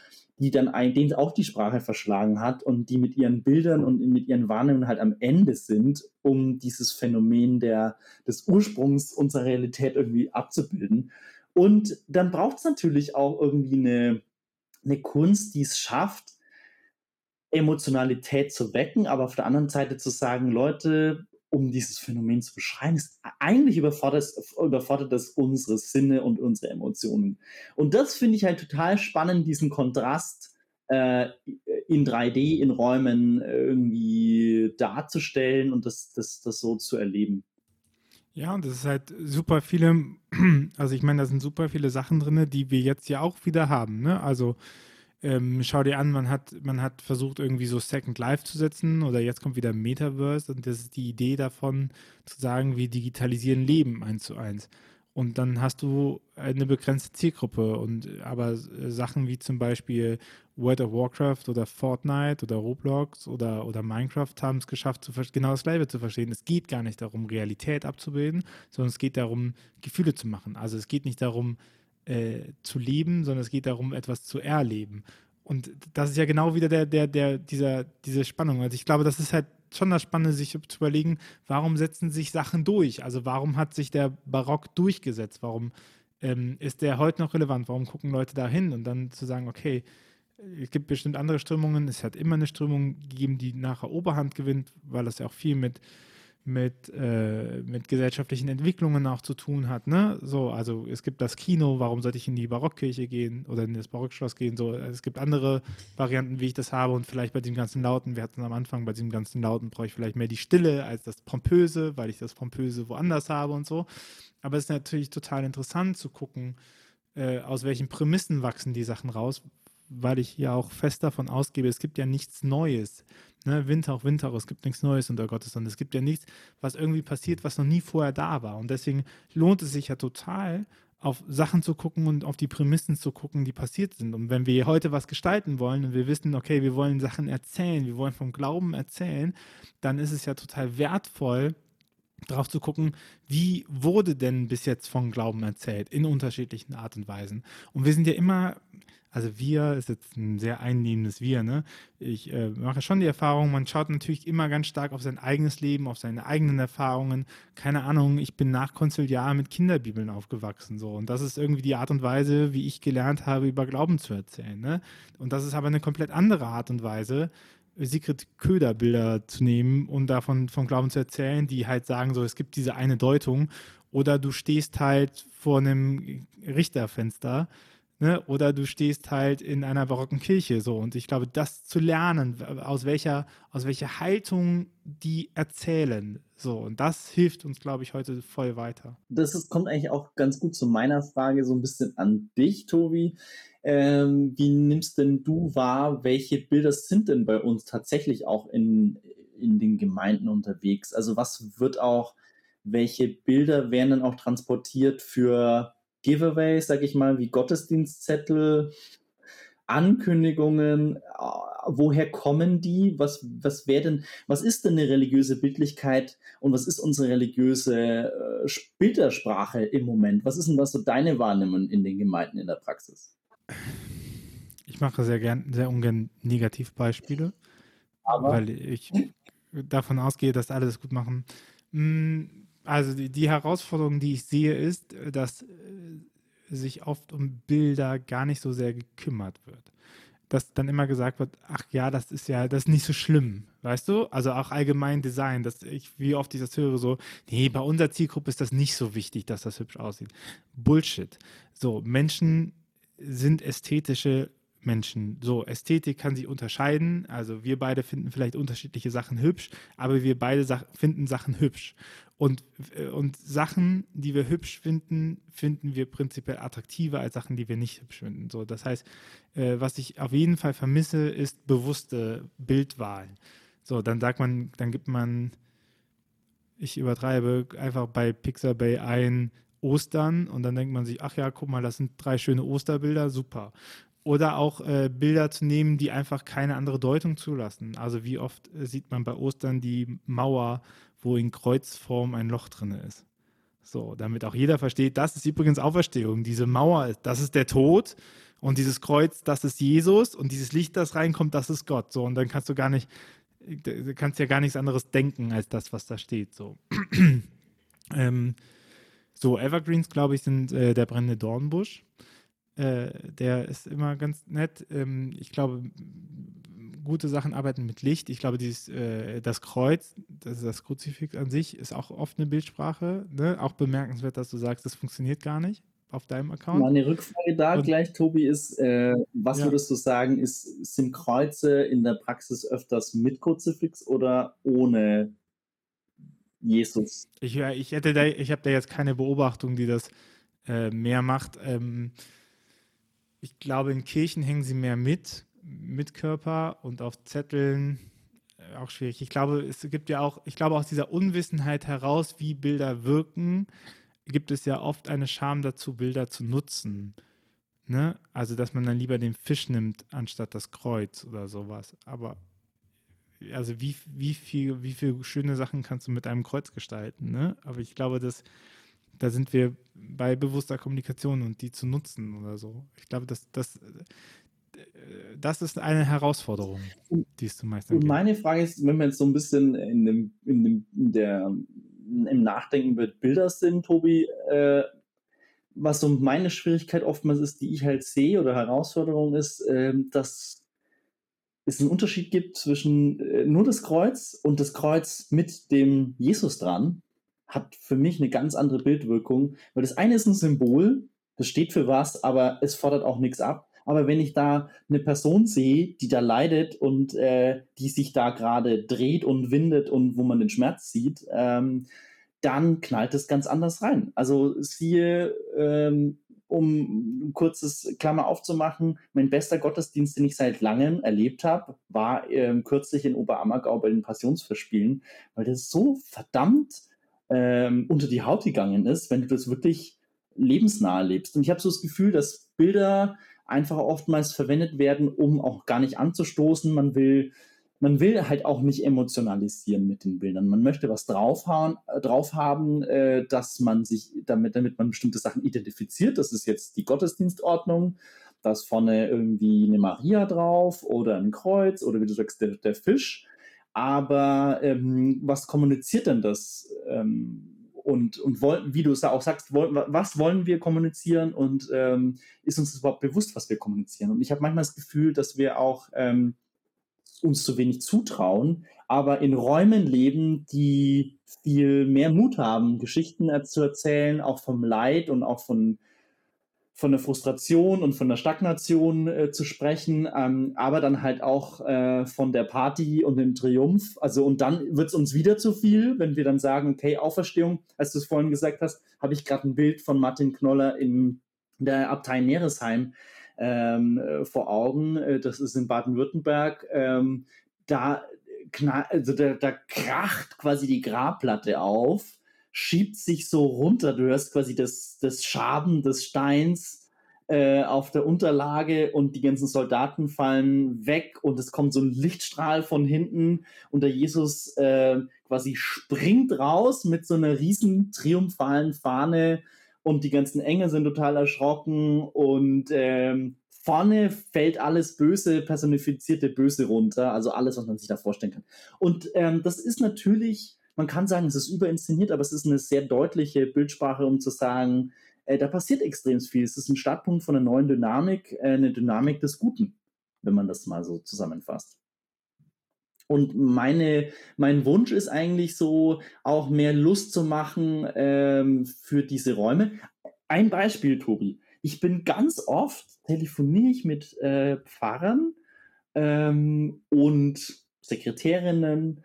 die dann ein, auch die Sprache verschlagen hat und die mit ihren Bildern und mit ihren Wahrnehmungen halt am Ende sind, um dieses Phänomen der, des Ursprungs unserer Realität irgendwie abzubilden. Und dann braucht es natürlich auch irgendwie eine, eine Kunst, die es schafft, Emotionalität zu wecken, aber auf der anderen Seite zu sagen, Leute, um dieses Phänomen zu beschreiben, ist eigentlich überfordert, überfordert das unsere Sinne und unsere Emotionen. Und das finde ich halt total spannend, diesen Kontrast äh, in 3D, in Räumen irgendwie darzustellen und das, das, das so zu erleben.
Ja, und das ist halt super viele, also ich meine, da sind super viele Sachen drin, die wir jetzt ja auch wieder haben. Ne? Also ähm, schau dir an, man hat, man hat versucht, irgendwie so Second Life zu setzen oder jetzt kommt wieder Metaverse und das ist die Idee davon, zu sagen, wir digitalisieren Leben eins zu eins. Und dann hast du eine begrenzte Zielgruppe und aber Sachen wie zum Beispiel World of Warcraft oder Fortnite oder Roblox oder, oder Minecraft haben es geschafft, zu, genau das Gleiche zu verstehen. Es geht gar nicht darum, Realität abzubilden, sondern es geht darum, Gefühle zu machen. Also es geht nicht darum, äh, zu leben, sondern es geht darum, etwas zu erleben. Und das ist ja genau wieder der, der, der, dieser, diese Spannung. Also ich glaube, das ist halt schon das Spannende, sich zu überlegen, warum setzen sich Sachen durch? Also warum hat sich der Barock durchgesetzt? Warum ähm, ist der heute noch relevant? Warum gucken Leute da hin? Und dann zu sagen, okay, es gibt bestimmt andere Strömungen. Es hat immer eine Strömung gegeben, die nachher Oberhand gewinnt, weil das ja auch viel mit mit, äh, mit gesellschaftlichen Entwicklungen auch zu tun hat. Ne? So, also es gibt das Kino, warum sollte ich in die Barockkirche gehen oder in das Barockschloss gehen? So, es gibt andere Varianten, wie ich das habe und vielleicht bei diesem ganzen Lauten, wir hatten am Anfang, bei diesem ganzen Lauten brauche ich vielleicht mehr die Stille als das Pompöse, weil ich das Pompöse woanders habe und so. Aber es ist natürlich total interessant zu gucken, äh, aus welchen Prämissen wachsen die Sachen raus, weil ich ja auch fest davon ausgebe, es gibt ja nichts Neues. Ne, Winter auch Winter, es gibt nichts Neues unter Gottes und es gibt ja nichts, was irgendwie passiert, was noch nie vorher da war. Und deswegen lohnt es sich ja total, auf Sachen zu gucken und auf die Prämissen zu gucken, die passiert sind. Und wenn wir heute was gestalten wollen und wir wissen, okay, wir wollen Sachen erzählen, wir wollen vom Glauben erzählen, dann ist es ja total wertvoll, darauf zu gucken, wie wurde denn bis jetzt vom Glauben erzählt, in unterschiedlichen Art und Weisen. Und wir sind ja immer also wir ist jetzt ein sehr einnehmendes Wir, ne? Ich äh, mache schon die Erfahrung, man schaut natürlich immer ganz stark auf sein eigenes Leben, auf seine eigenen Erfahrungen. Keine Ahnung, ich bin nach Konziliar mit Kinderbibeln aufgewachsen, so. Und das ist irgendwie die Art und Weise, wie ich gelernt habe, über Glauben zu erzählen, ne? Und das ist aber eine komplett andere Art und Weise, Sigrid Köder Bilder zu nehmen und davon vom Glauben zu erzählen, die halt sagen so, es gibt diese eine Deutung oder du stehst halt vor einem Richterfenster Ne? Oder du stehst halt in einer barocken Kirche so. Und ich glaube, das zu lernen, aus welcher, aus welcher Haltung die erzählen. So, und das hilft uns, glaube ich, heute voll weiter.
Das ist, kommt eigentlich auch ganz gut zu meiner Frage, so ein bisschen an dich, Tobi. Ähm, wie nimmst denn du wahr, welche Bilder sind denn bei uns tatsächlich auch in, in den Gemeinden unterwegs? Also was wird auch, welche Bilder werden dann auch transportiert für Giveaways, sag ich mal, wie Gottesdienstzettel, Ankündigungen, äh, woher kommen die? Was, was wäre denn, was ist denn eine religiöse Bildlichkeit und was ist unsere religiöse äh, Bildersprache im Moment? Was ist denn das so deine Wahrnehmung in den Gemeinden in der Praxis?
Ich mache sehr gern, sehr ungern Negativbeispiele, Aber? weil ich davon ausgehe, dass alle das gut machen. Hm, also die, die, Herausforderung, die ich sehe, ist, dass äh, sich oft um Bilder gar nicht so sehr gekümmert wird. dass dann immer gesagt wird, ach ja, das ist ja, das ist nicht so schlimm, weißt du? Also auch allgemein Design, dass ich, wie oft ich das höre, so, nee, bei unserer Zielgruppe ist das nicht so wichtig, dass das hübsch aussieht. Bullshit. So, Menschen sind ästhetische Menschen. So, Ästhetik kann sich unterscheiden. Also wir beide finden vielleicht unterschiedliche Sachen hübsch, aber wir beide Sa finden Sachen hübsch. Und, äh, und Sachen, die wir hübsch finden, finden wir prinzipiell attraktiver als Sachen, die wir nicht hübsch finden. So, das heißt, äh, was ich auf jeden Fall vermisse, ist bewusste Bildwahl. So, dann sagt man, dann gibt man, ich übertreibe, einfach bei Pixabay ein Ostern und dann denkt man sich, ach ja, guck mal, das sind drei schöne Osterbilder, super. Oder auch äh, Bilder zu nehmen, die einfach keine andere Deutung zulassen. Also wie oft äh, sieht man bei Ostern die Mauer, wo in Kreuzform ein Loch drin ist. So, damit auch jeder versteht, das ist übrigens Auferstehung. Diese Mauer, das ist der Tod und dieses Kreuz, das ist Jesus und dieses Licht, das reinkommt, das ist Gott. So, und dann kannst du gar nicht, du kannst ja gar nichts anderes denken als das, was da steht. So, ähm, so Evergreens, glaube ich, sind äh, der brennende Dornbusch. Äh, der ist immer ganz nett. Ähm, ich glaube, gute Sachen arbeiten mit Licht. Ich glaube, dieses, äh, das Kreuz, das, das Kruzifix an sich, ist auch oft eine Bildsprache. Ne? Auch bemerkenswert, dass du sagst, das funktioniert gar nicht auf deinem Account.
Meine Rückfrage da Und, gleich, Tobi, ist, äh, was ja. würdest du sagen, ist, sind Kreuze in der Praxis öfters mit Kruzifix oder ohne Jesus?
Ich, ich, hätte da, ich habe da jetzt keine Beobachtung, die das äh, mehr macht. Ähm, ich glaube, in Kirchen hängen sie mehr mit, mit Körper und auf Zetteln äh, auch schwierig. Ich glaube, es gibt ja auch, ich glaube aus dieser Unwissenheit heraus, wie Bilder wirken, gibt es ja oft eine Scham dazu, Bilder zu nutzen. Ne? Also, dass man dann lieber den Fisch nimmt, anstatt das Kreuz oder sowas. Aber also wie, wie, viel, wie viele schöne Sachen kannst du mit einem Kreuz gestalten, ne? Aber ich glaube, dass da sind wir bei bewusster Kommunikation und die zu nutzen oder so. Ich glaube, dass das, das ist eine Herausforderung, die es zu meistern
gibt. Meine Frage ist, wenn wir jetzt so ein bisschen in dem, in dem, in der, im Nachdenken über Bilder sind, Tobi, äh, was so meine Schwierigkeit oftmals ist, die ich halt sehe oder Herausforderung ist, äh, dass es einen Unterschied gibt zwischen äh, nur das Kreuz und das Kreuz mit dem Jesus dran hat für mich eine ganz andere Bildwirkung, weil das eine ist ein Symbol, das steht für was, aber es fordert auch nichts ab. Aber wenn ich da eine Person sehe, die da leidet und äh, die sich da gerade dreht und windet und wo man den Schmerz sieht, ähm, dann knallt es ganz anders rein. Also siehe, ähm, um ein kurzes Klammer aufzumachen, mein bester Gottesdienst, den ich seit langem erlebt habe, war ähm, kürzlich in Oberammergau bei den Passionsverspielen, weil das so verdammt ähm, unter die Haut gegangen ist, wenn du das wirklich lebensnah lebst. Und ich habe so das Gefühl, dass Bilder einfach oftmals verwendet werden, um auch gar nicht anzustoßen. Man will, man will halt auch nicht emotionalisieren mit den Bildern. Man möchte was draufhauen, äh, drauf haben, äh, dass man sich damit, damit man bestimmte Sachen identifiziert. Das ist jetzt die Gottesdienstordnung. Da ist vorne irgendwie eine Maria drauf oder ein Kreuz oder wie du sagst, der, der Fisch. Aber ähm, was kommuniziert denn das? Ähm, und, und wollen, wie du es auch sagst, wollen, was wollen wir kommunizieren und ähm, ist uns überhaupt bewusst, was wir kommunizieren? Und ich habe manchmal das Gefühl, dass wir auch ähm, uns zu wenig zutrauen, aber in Räumen leben, die viel mehr Mut haben, Geschichten zu erzählen, auch vom Leid und auch von von der Frustration und von der Stagnation äh, zu sprechen, ähm, aber dann halt auch äh, von der Party und dem Triumph. Also und dann wird es uns wieder zu viel, wenn wir dann sagen, okay, Auferstehung, als du es vorhin gesagt hast, habe ich gerade ein Bild von Martin Knoller in der Abtei Neresheim ähm, äh, vor Augen. Äh, das ist in Baden-Württemberg. Ähm, da, also da, da kracht quasi die Grabplatte auf schiebt sich so runter. Du hörst quasi das, das Schaben des Steins äh, auf der Unterlage und die ganzen Soldaten fallen weg und es kommt so ein Lichtstrahl von hinten und der Jesus äh, quasi springt raus mit so einer riesen triumphalen Fahne und die ganzen Engel sind total erschrocken und ähm, vorne fällt alles Böse, personifizierte Böse runter, also alles, was man sich da vorstellen kann. Und ähm, das ist natürlich man kann sagen, es ist überinszeniert, aber es ist eine sehr deutliche Bildsprache, um zu sagen, äh, da passiert extrem viel. Es ist ein Startpunkt von einer neuen Dynamik, äh, eine Dynamik des Guten. wenn man das mal so zusammenfasst. Und meine, mein Wunsch ist eigentlich so, auch mehr Lust zu machen ähm, für diese Räume. Ein Beispiel, Tobi. Ich bin ganz oft, telefoniere ich mit äh, Pfarrern ähm, und Sekretärinnen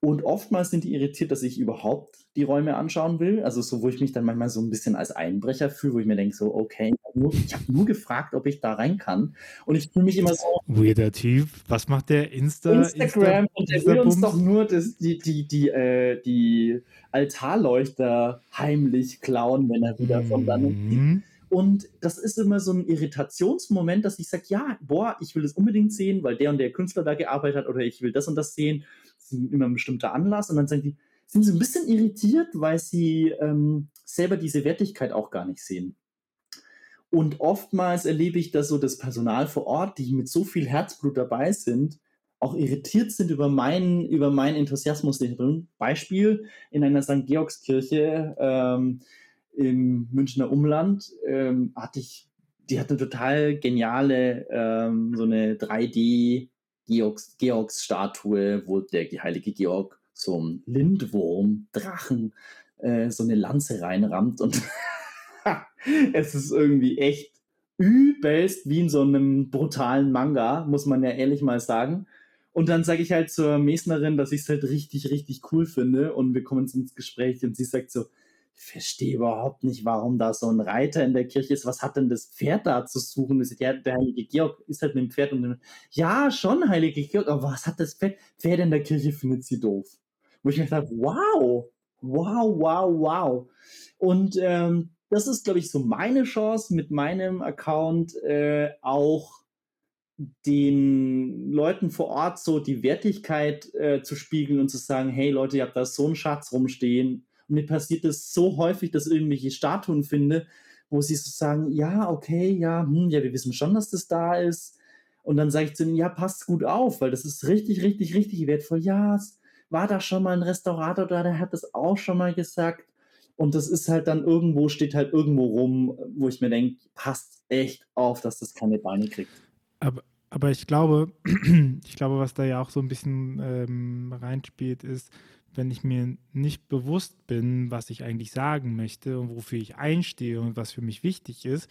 und oftmals sind die irritiert, dass ich überhaupt die Räume anschauen will. Also so, wo ich mich dann manchmal so ein bisschen als Einbrecher fühle, wo ich mir denke, so, okay, ich habe nur gefragt, ob ich da rein kann. Und ich fühle mich immer so.
Weirder Typ. Was macht der Insta?
Instagram Insta, und der will uns doch nur das, die, die, die, äh, die Altarleuchter heimlich klauen, wenn er wieder von dann mhm. Und das ist immer so ein Irritationsmoment, dass ich sage, ja, boah, ich will das unbedingt sehen, weil der und der Künstler da gearbeitet hat oder ich will das und das sehen. Immer ein bestimmter Anlass. Und dann sagen die, sind sie ein bisschen irritiert, weil sie ähm, selber diese Wertigkeit auch gar nicht sehen. Und oftmals erlebe ich, dass so das Personal vor Ort, die mit so viel Herzblut dabei sind, auch irritiert sind über meinen, über meinen Enthusiasmus. Beispiel in einer St. Georgskirche ähm, im Münchner Umland ähm, hatte ich, die hatte total geniale, ähm, so eine 3D Georgs, Georgs-Statue, wo der heilige Georg so ein Lindwurm, Drachen, äh, so eine Lanze reinrammt und es ist irgendwie echt übelst wie in so einem brutalen Manga, muss man ja ehrlich mal sagen. Und dann sage ich halt zur Mesnerin, dass ich es halt richtig, richtig cool finde und wir kommen ins Gespräch und sie sagt so, verstehe überhaupt nicht, warum da so ein Reiter in der Kirche ist. Was hat denn das Pferd da zu suchen? Das, der, heilige Georg ist halt mit dem Pferd und dem, ja, schon heilige Georg, aber was hat das Pferd? Pferd in der Kirche findet sie doof. Wo ich mir dachte, wow, wow, wow, wow. Und ähm, das ist, glaube ich, so meine Chance mit meinem Account äh, auch den Leuten vor Ort so die Wertigkeit äh, zu spiegeln und zu sagen, hey Leute, ihr habt da so einen Schatz rumstehen, und mir passiert es so häufig, dass ich irgendwelche Statuen finde, wo sie so sagen, ja, okay, ja, hm, ja, wir wissen schon, dass das da ist. Und dann sage ich zu ihnen, ja, passt gut auf, weil das ist richtig, richtig, richtig wertvoll. Ja, es war da schon mal ein Restaurator da, der hat das auch schon mal gesagt. Und das ist halt dann irgendwo, steht halt irgendwo rum, wo ich mir denke, passt echt auf, dass das keine Beine kriegt.
Aber, aber ich glaube, ich glaube, was da ja auch so ein bisschen ähm, reinspielt, ist, wenn ich mir nicht bewusst bin, was ich eigentlich sagen möchte und wofür ich einstehe und was für mich wichtig ist,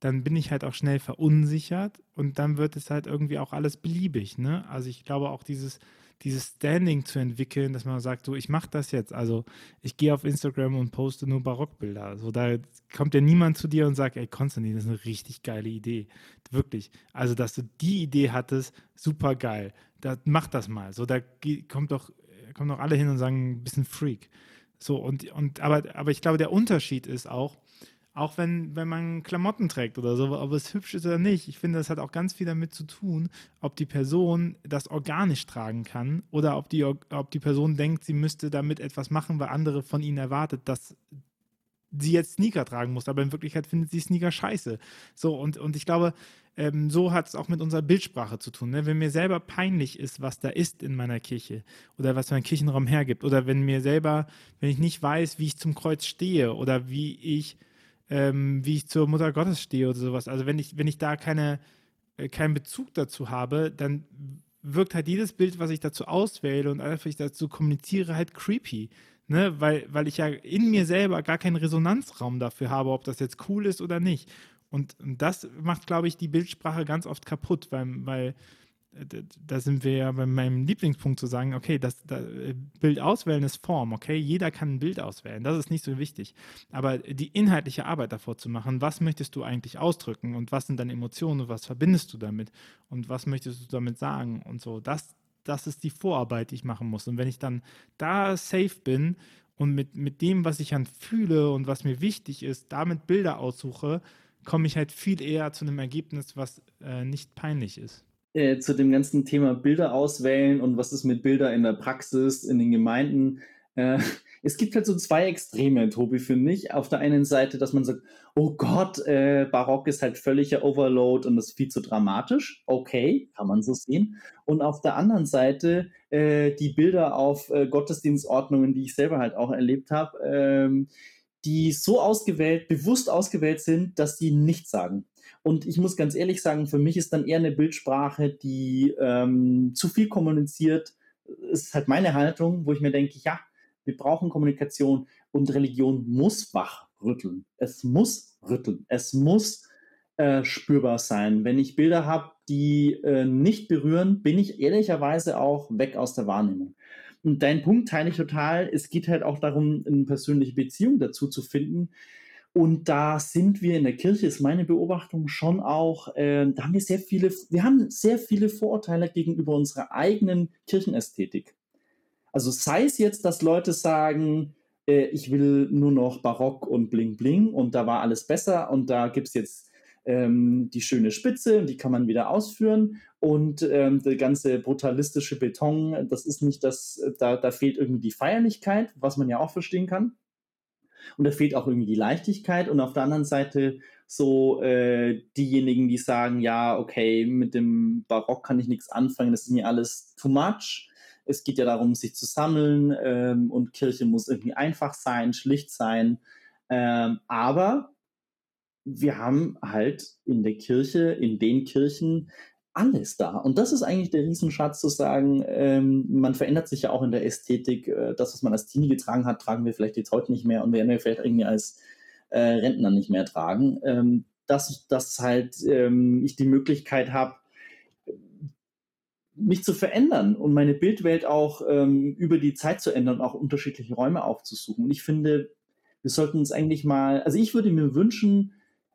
dann bin ich halt auch schnell verunsichert und dann wird es halt irgendwie auch alles beliebig. Ne? Also ich glaube auch dieses, dieses Standing zu entwickeln, dass man sagt, so ich mache das jetzt. Also ich gehe auf Instagram und poste nur Barockbilder. Also da kommt ja niemand zu dir und sagt, ey Konstantin, das ist eine richtig geile Idee. Wirklich. Also dass du die Idee hattest, super geil. Da, mach das mal. So, da kommt doch kommen doch alle hin und sagen, ein bisschen Freak. So, und, und aber, aber ich glaube, der Unterschied ist auch, auch wenn, wenn man Klamotten trägt oder so, ob es hübsch ist oder nicht, ich finde, das hat auch ganz viel damit zu tun, ob die Person das organisch tragen kann oder ob die, ob die Person denkt, sie müsste damit etwas machen, weil andere von ihnen erwartet, dass sie jetzt Sneaker tragen muss, aber in Wirklichkeit findet sie Sneaker scheiße. So, und, und ich glaube, ähm, so hat es auch mit unserer Bildsprache zu tun. Ne? Wenn mir selber peinlich ist, was da ist in meiner Kirche oder was mein Kirchenraum hergibt oder wenn mir selber, wenn ich nicht weiß, wie ich zum Kreuz stehe oder wie ich, ähm, wie ich zur Mutter Gottes stehe oder sowas, also wenn ich, wenn ich da keine, äh, keinen Bezug dazu habe, dann wirkt halt jedes Bild, was ich dazu auswähle und einfach ich dazu kommuniziere, halt creepy. Ne, weil, weil ich ja in mir selber gar keinen Resonanzraum dafür habe, ob das jetzt cool ist oder nicht. Und, das macht, glaube ich, die Bildsprache ganz oft kaputt, weil, weil äh, da sind wir ja bei meinem Lieblingspunkt zu sagen, okay, das, das, Bild auswählen ist Form, okay, jeder kann ein Bild auswählen, das ist nicht so wichtig. Aber die inhaltliche Arbeit davor zu machen, was möchtest du eigentlich ausdrücken und was sind deine Emotionen und was verbindest du damit und was möchtest du damit sagen und so, das, das ist die Vorarbeit, die ich machen muss. Und wenn ich dann da safe bin und mit, mit dem, was ich dann fühle und was mir wichtig ist, damit Bilder aussuche, komme ich halt viel eher zu einem Ergebnis, was äh, nicht peinlich ist.
Äh, zu dem ganzen Thema Bilder auswählen und was ist mit Bilder in der Praxis, in den Gemeinden. Äh, es gibt halt so zwei Extreme, Tobi, finde ich. Auf der einen Seite, dass man sagt, oh Gott, äh, Barock ist halt völliger Overload und ist viel zu dramatisch. Okay, kann man so sehen. Und auf der anderen Seite äh, die Bilder auf äh, Gottesdienstordnungen, die ich selber halt auch erlebt habe, ähm, die so ausgewählt, bewusst ausgewählt sind, dass sie nichts sagen. Und ich muss ganz ehrlich sagen, für mich ist dann eher eine Bildsprache, die ähm, zu viel kommuniziert. Ist halt meine Haltung, wo ich mir denke, ja, wir brauchen Kommunikation und Religion muss wachrütteln. Es muss rütteln. Es muss äh, spürbar sein. Wenn ich Bilder habe, die äh, nicht berühren, bin ich ehrlicherweise auch weg aus der Wahrnehmung. Und dein Punkt teile ich total. Es geht halt auch darum, eine persönliche Beziehung dazu zu finden. Und da sind wir in der Kirche, ist meine Beobachtung schon auch, äh, da haben wir sehr viele, wir haben sehr viele Vorurteile gegenüber unserer eigenen Kirchenästhetik. Also sei es jetzt, dass Leute sagen, äh, ich will nur noch Barock und Bling Bling und da war alles besser und da gibt es jetzt ähm, die schöne Spitze und die kann man wieder ausführen und ähm, der ganze brutalistische Beton, das ist nicht das, da, da fehlt irgendwie die Feierlichkeit, was man ja auch verstehen kann. Und da fehlt auch irgendwie die Leichtigkeit. Und auf der anderen Seite so äh, diejenigen, die sagen, ja, okay, mit dem Barock kann ich nichts anfangen, das ist mir alles too much. Es geht ja darum, sich zu sammeln ähm, und Kirche muss irgendwie einfach sein, schlicht sein. Ähm, aber wir haben halt in der Kirche, in den Kirchen alles da. Und das ist eigentlich der Riesenschatz zu sagen, ähm, man verändert sich ja auch in der Ästhetik. Äh, das, was man als Teenie getragen hat, tragen wir vielleicht jetzt heute nicht mehr und werden wir vielleicht irgendwie als äh, Rentner nicht mehr tragen. Ähm, dass dass halt ähm, ich die Möglichkeit habe, mich zu verändern und meine Bildwelt auch ähm, über die Zeit zu ändern auch unterschiedliche Räume aufzusuchen. Und ich finde, wir sollten uns eigentlich mal, also ich würde mir wünschen,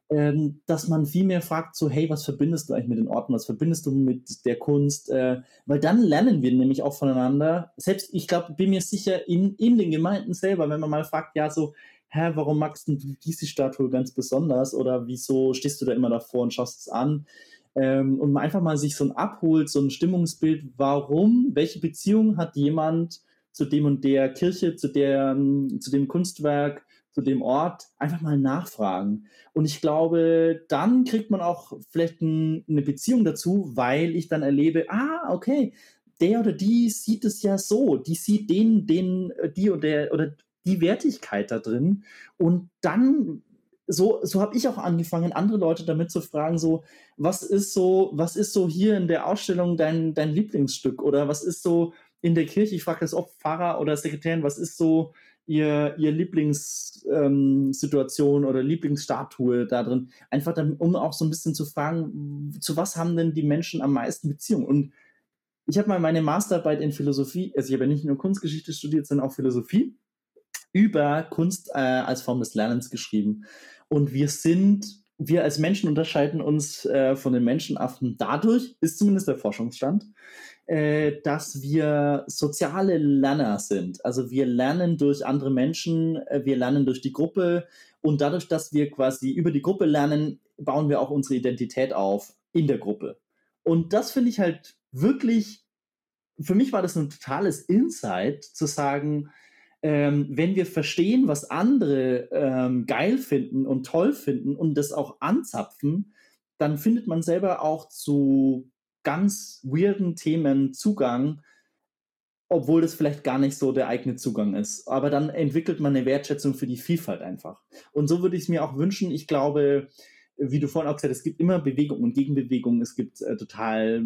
ähm, dass man viel mehr fragt, so, hey, was verbindest du eigentlich mit den Orten, was verbindest du mit der Kunst? Äh, weil dann lernen wir nämlich auch voneinander. Selbst, ich glaube, bin mir sicher, in, in den Gemeinden selber, wenn man mal fragt, ja, so, hä, warum magst du diese Statue ganz besonders? Oder wieso stehst du da immer davor und schaust es an? Ähm, und man einfach mal sich so ein abholt, so ein Stimmungsbild, warum, welche Beziehung hat jemand zu dem und der Kirche, zu, der, zu dem Kunstwerk, zu dem Ort, einfach mal nachfragen. Und ich glaube, dann kriegt man auch vielleicht ein, eine Beziehung dazu, weil ich dann erlebe, ah, okay, der oder die sieht es ja so, die sieht den, den, die oder der oder die Wertigkeit da drin. Und dann so, so habe ich auch angefangen, andere Leute damit zu fragen, so, was ist so, was ist so hier in der Ausstellung dein, dein Lieblingsstück? Oder was ist so in der Kirche? Ich frage das oft Pfarrer oder Sekretärin, was ist so ihr, ihr Lieblingssituation ähm, oder Lieblingsstatue da drin. Einfach damit, um auch so ein bisschen zu fragen, zu was haben denn die Menschen am meisten Beziehung? Und ich habe mal meine Masterarbeit in Philosophie, also ich habe ja nicht nur Kunstgeschichte studiert, sondern auch Philosophie, über Kunst äh, als Form des Lernens geschrieben. Und wir sind, wir als Menschen unterscheiden uns äh, von den Menschenaffen dadurch, ist zumindest der Forschungsstand, äh, dass wir soziale Lerner sind. Also wir lernen durch andere Menschen, äh, wir lernen durch die Gruppe und dadurch, dass wir quasi über die Gruppe lernen, bauen wir auch unsere Identität auf in der Gruppe. Und das finde ich halt wirklich, für mich war das ein totales Insight zu sagen, ähm, wenn wir verstehen, was andere ähm, geil finden und toll finden und das auch anzapfen, dann findet man selber auch zu ganz weirden Themen Zugang, obwohl das vielleicht gar nicht so der eigene Zugang ist. Aber dann entwickelt man eine Wertschätzung für die Vielfalt einfach. Und so würde ich es mir auch wünschen. Ich glaube, wie du vorhin auch gesagt hast, es gibt immer Bewegung und Gegenbewegung. Es gibt äh, total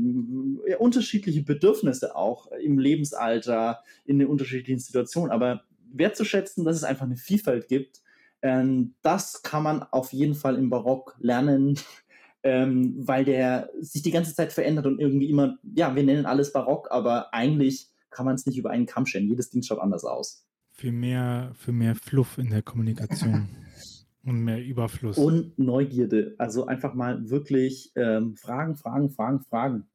äh, unterschiedliche Bedürfnisse auch im Lebensalter, in den unterschiedlichen Situationen. Aber wertzuschätzen, dass es einfach eine Vielfalt gibt, ähm, das kann man auf jeden Fall im Barock lernen ähm, weil der sich die ganze Zeit verändert und irgendwie immer, ja, wir nennen alles barock, aber eigentlich kann man es nicht über einen Kamm stellen. Jedes Ding schaut anders aus.
Für mehr, für mehr Fluff in der Kommunikation. und mehr Überfluss.
Und Neugierde. Also einfach mal wirklich ähm, Fragen, Fragen, Fragen, Fragen.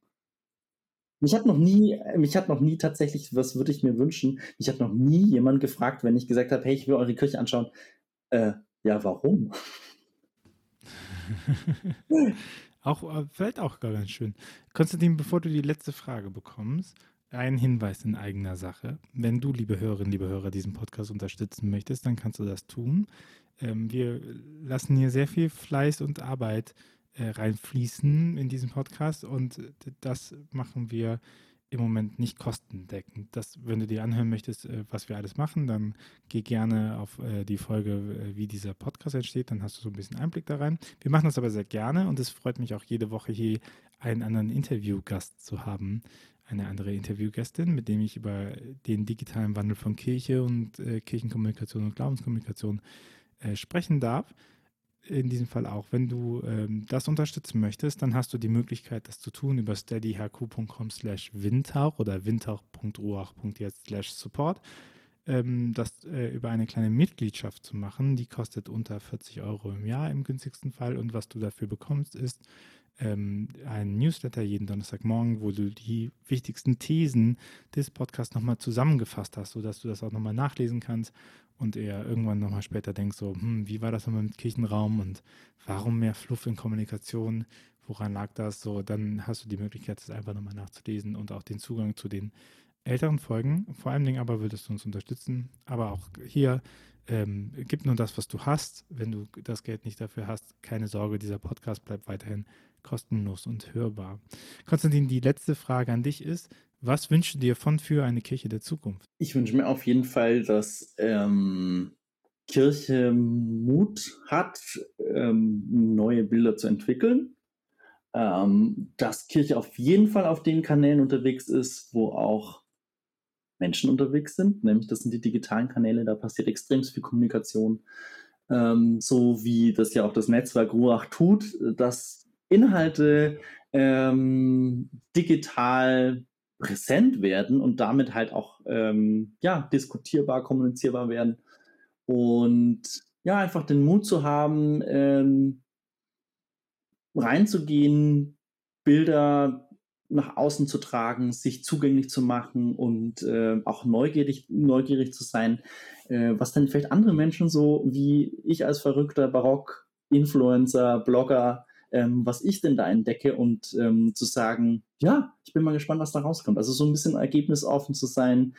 Mich hat noch nie, mich hat noch nie tatsächlich, was würde ich mir wünschen, mich hat noch nie jemand gefragt, wenn ich gesagt habe, hey, ich will eure Kirche anschauen. Äh, ja, warum?
auch, äh, vielleicht auch gar ganz schön. Konstantin, bevor du die letzte Frage bekommst, ein Hinweis in eigener Sache. Wenn du, liebe Hörerinnen, liebe Hörer, diesen Podcast unterstützen möchtest, dann kannst du das tun. Ähm, wir lassen hier sehr viel Fleiß und Arbeit äh, reinfließen in diesen Podcast und das machen wir im Moment nicht kostendeckend. Das, wenn du dir anhören möchtest, äh, was wir alles machen, dann geh gerne auf äh, die Folge, äh, wie dieser Podcast entsteht, dann hast du so ein bisschen Einblick da rein. Wir machen das aber sehr gerne und es freut mich auch jede Woche hier einen anderen Interviewgast zu haben, eine andere Interviewgästin, mit dem ich über den digitalen Wandel von Kirche und äh, Kirchenkommunikation und Glaubenskommunikation äh, sprechen darf in diesem Fall auch. Wenn du ähm, das unterstützen möchtest, dann hast du die Möglichkeit, das zu tun über steadyhq.com slash windhauch oder windhauch.ruach.jetzt slash support. Ähm, das äh, über eine kleine Mitgliedschaft zu machen, die kostet unter 40 Euro im Jahr im günstigsten Fall. Und was du dafür bekommst, ist ähm, ein Newsletter jeden Donnerstagmorgen, wo du die wichtigsten Thesen des Podcasts nochmal zusammengefasst hast, sodass du das auch nochmal nachlesen kannst und er irgendwann nochmal später denkt so, hm, wie war das nochmal mit Kirchenraum und warum mehr Fluff in Kommunikation, woran lag das? So, dann hast du die Möglichkeit, das einfach nochmal nachzulesen und auch den Zugang zu den älteren Folgen. Vor allen Dingen aber würdest du uns unterstützen. Aber auch hier ähm, gib nur das, was du hast. Wenn du das Geld nicht dafür hast, keine Sorge, dieser Podcast bleibt weiterhin kostenlos und hörbar. Konstantin, die letzte Frage an dich ist, was wünschst du dir von für eine Kirche der Zukunft?
Ich wünsche mir auf jeden Fall, dass ähm, Kirche Mut hat, ähm, neue Bilder zu entwickeln. Ähm, dass Kirche auf jeden Fall auf den Kanälen unterwegs ist, wo auch Menschen unterwegs sind, nämlich das sind die digitalen Kanäle, da passiert extrem viel Kommunikation. Ähm, so wie das ja auch das Netzwerk Ruach tut, dass Inhalte ähm, digital präsent werden und damit halt auch ähm, ja, diskutierbar, kommunizierbar werden. Und ja, einfach den Mut zu haben, ähm, reinzugehen, Bilder nach außen zu tragen, sich zugänglich zu machen und äh, auch neugierig, neugierig zu sein, äh, was dann vielleicht andere Menschen so wie ich als verrückter Barock-Influencer, Blogger ähm, was ich denn da entdecke und ähm, zu sagen, ja, ich bin mal gespannt, was da rauskommt. Also so ein bisschen ergebnisoffen zu sein,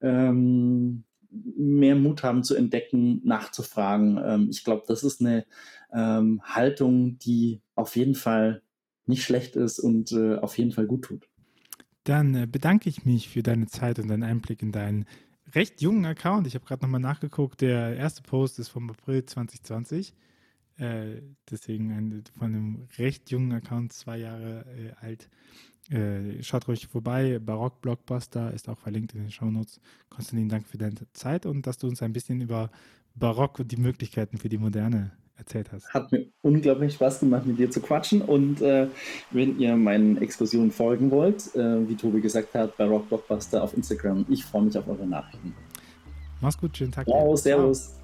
ähm, mehr Mut haben zu entdecken, nachzufragen. Ähm, ich glaube, das ist eine ähm, Haltung, die auf jeden Fall nicht schlecht ist und äh, auf jeden Fall gut tut.
Dann äh, bedanke ich mich für deine Zeit und deinen Einblick in deinen recht jungen Account. Ich habe gerade nochmal nachgeguckt. Der erste Post ist vom April 2020. Äh, deswegen ein, von einem recht jungen Account, zwei Jahre äh, alt. Äh, schaut ruhig vorbei. Barock Blockbuster ist auch verlinkt in den Shownotes. Konstantin, danke für deine Zeit und dass du uns ein bisschen über Barock und die Möglichkeiten für die Moderne erzählt hast.
Hat mir unglaublich Spaß gemacht, mit dir zu quatschen. Und äh, wenn ihr meinen Exkursionen folgen wollt, äh, wie Tobi gesagt hat, Barock Blockbuster auf Instagram, ich freue mich auf eure Nachrichten.
Mach's gut, schönen Tag.
Ciao, servus. Ciao.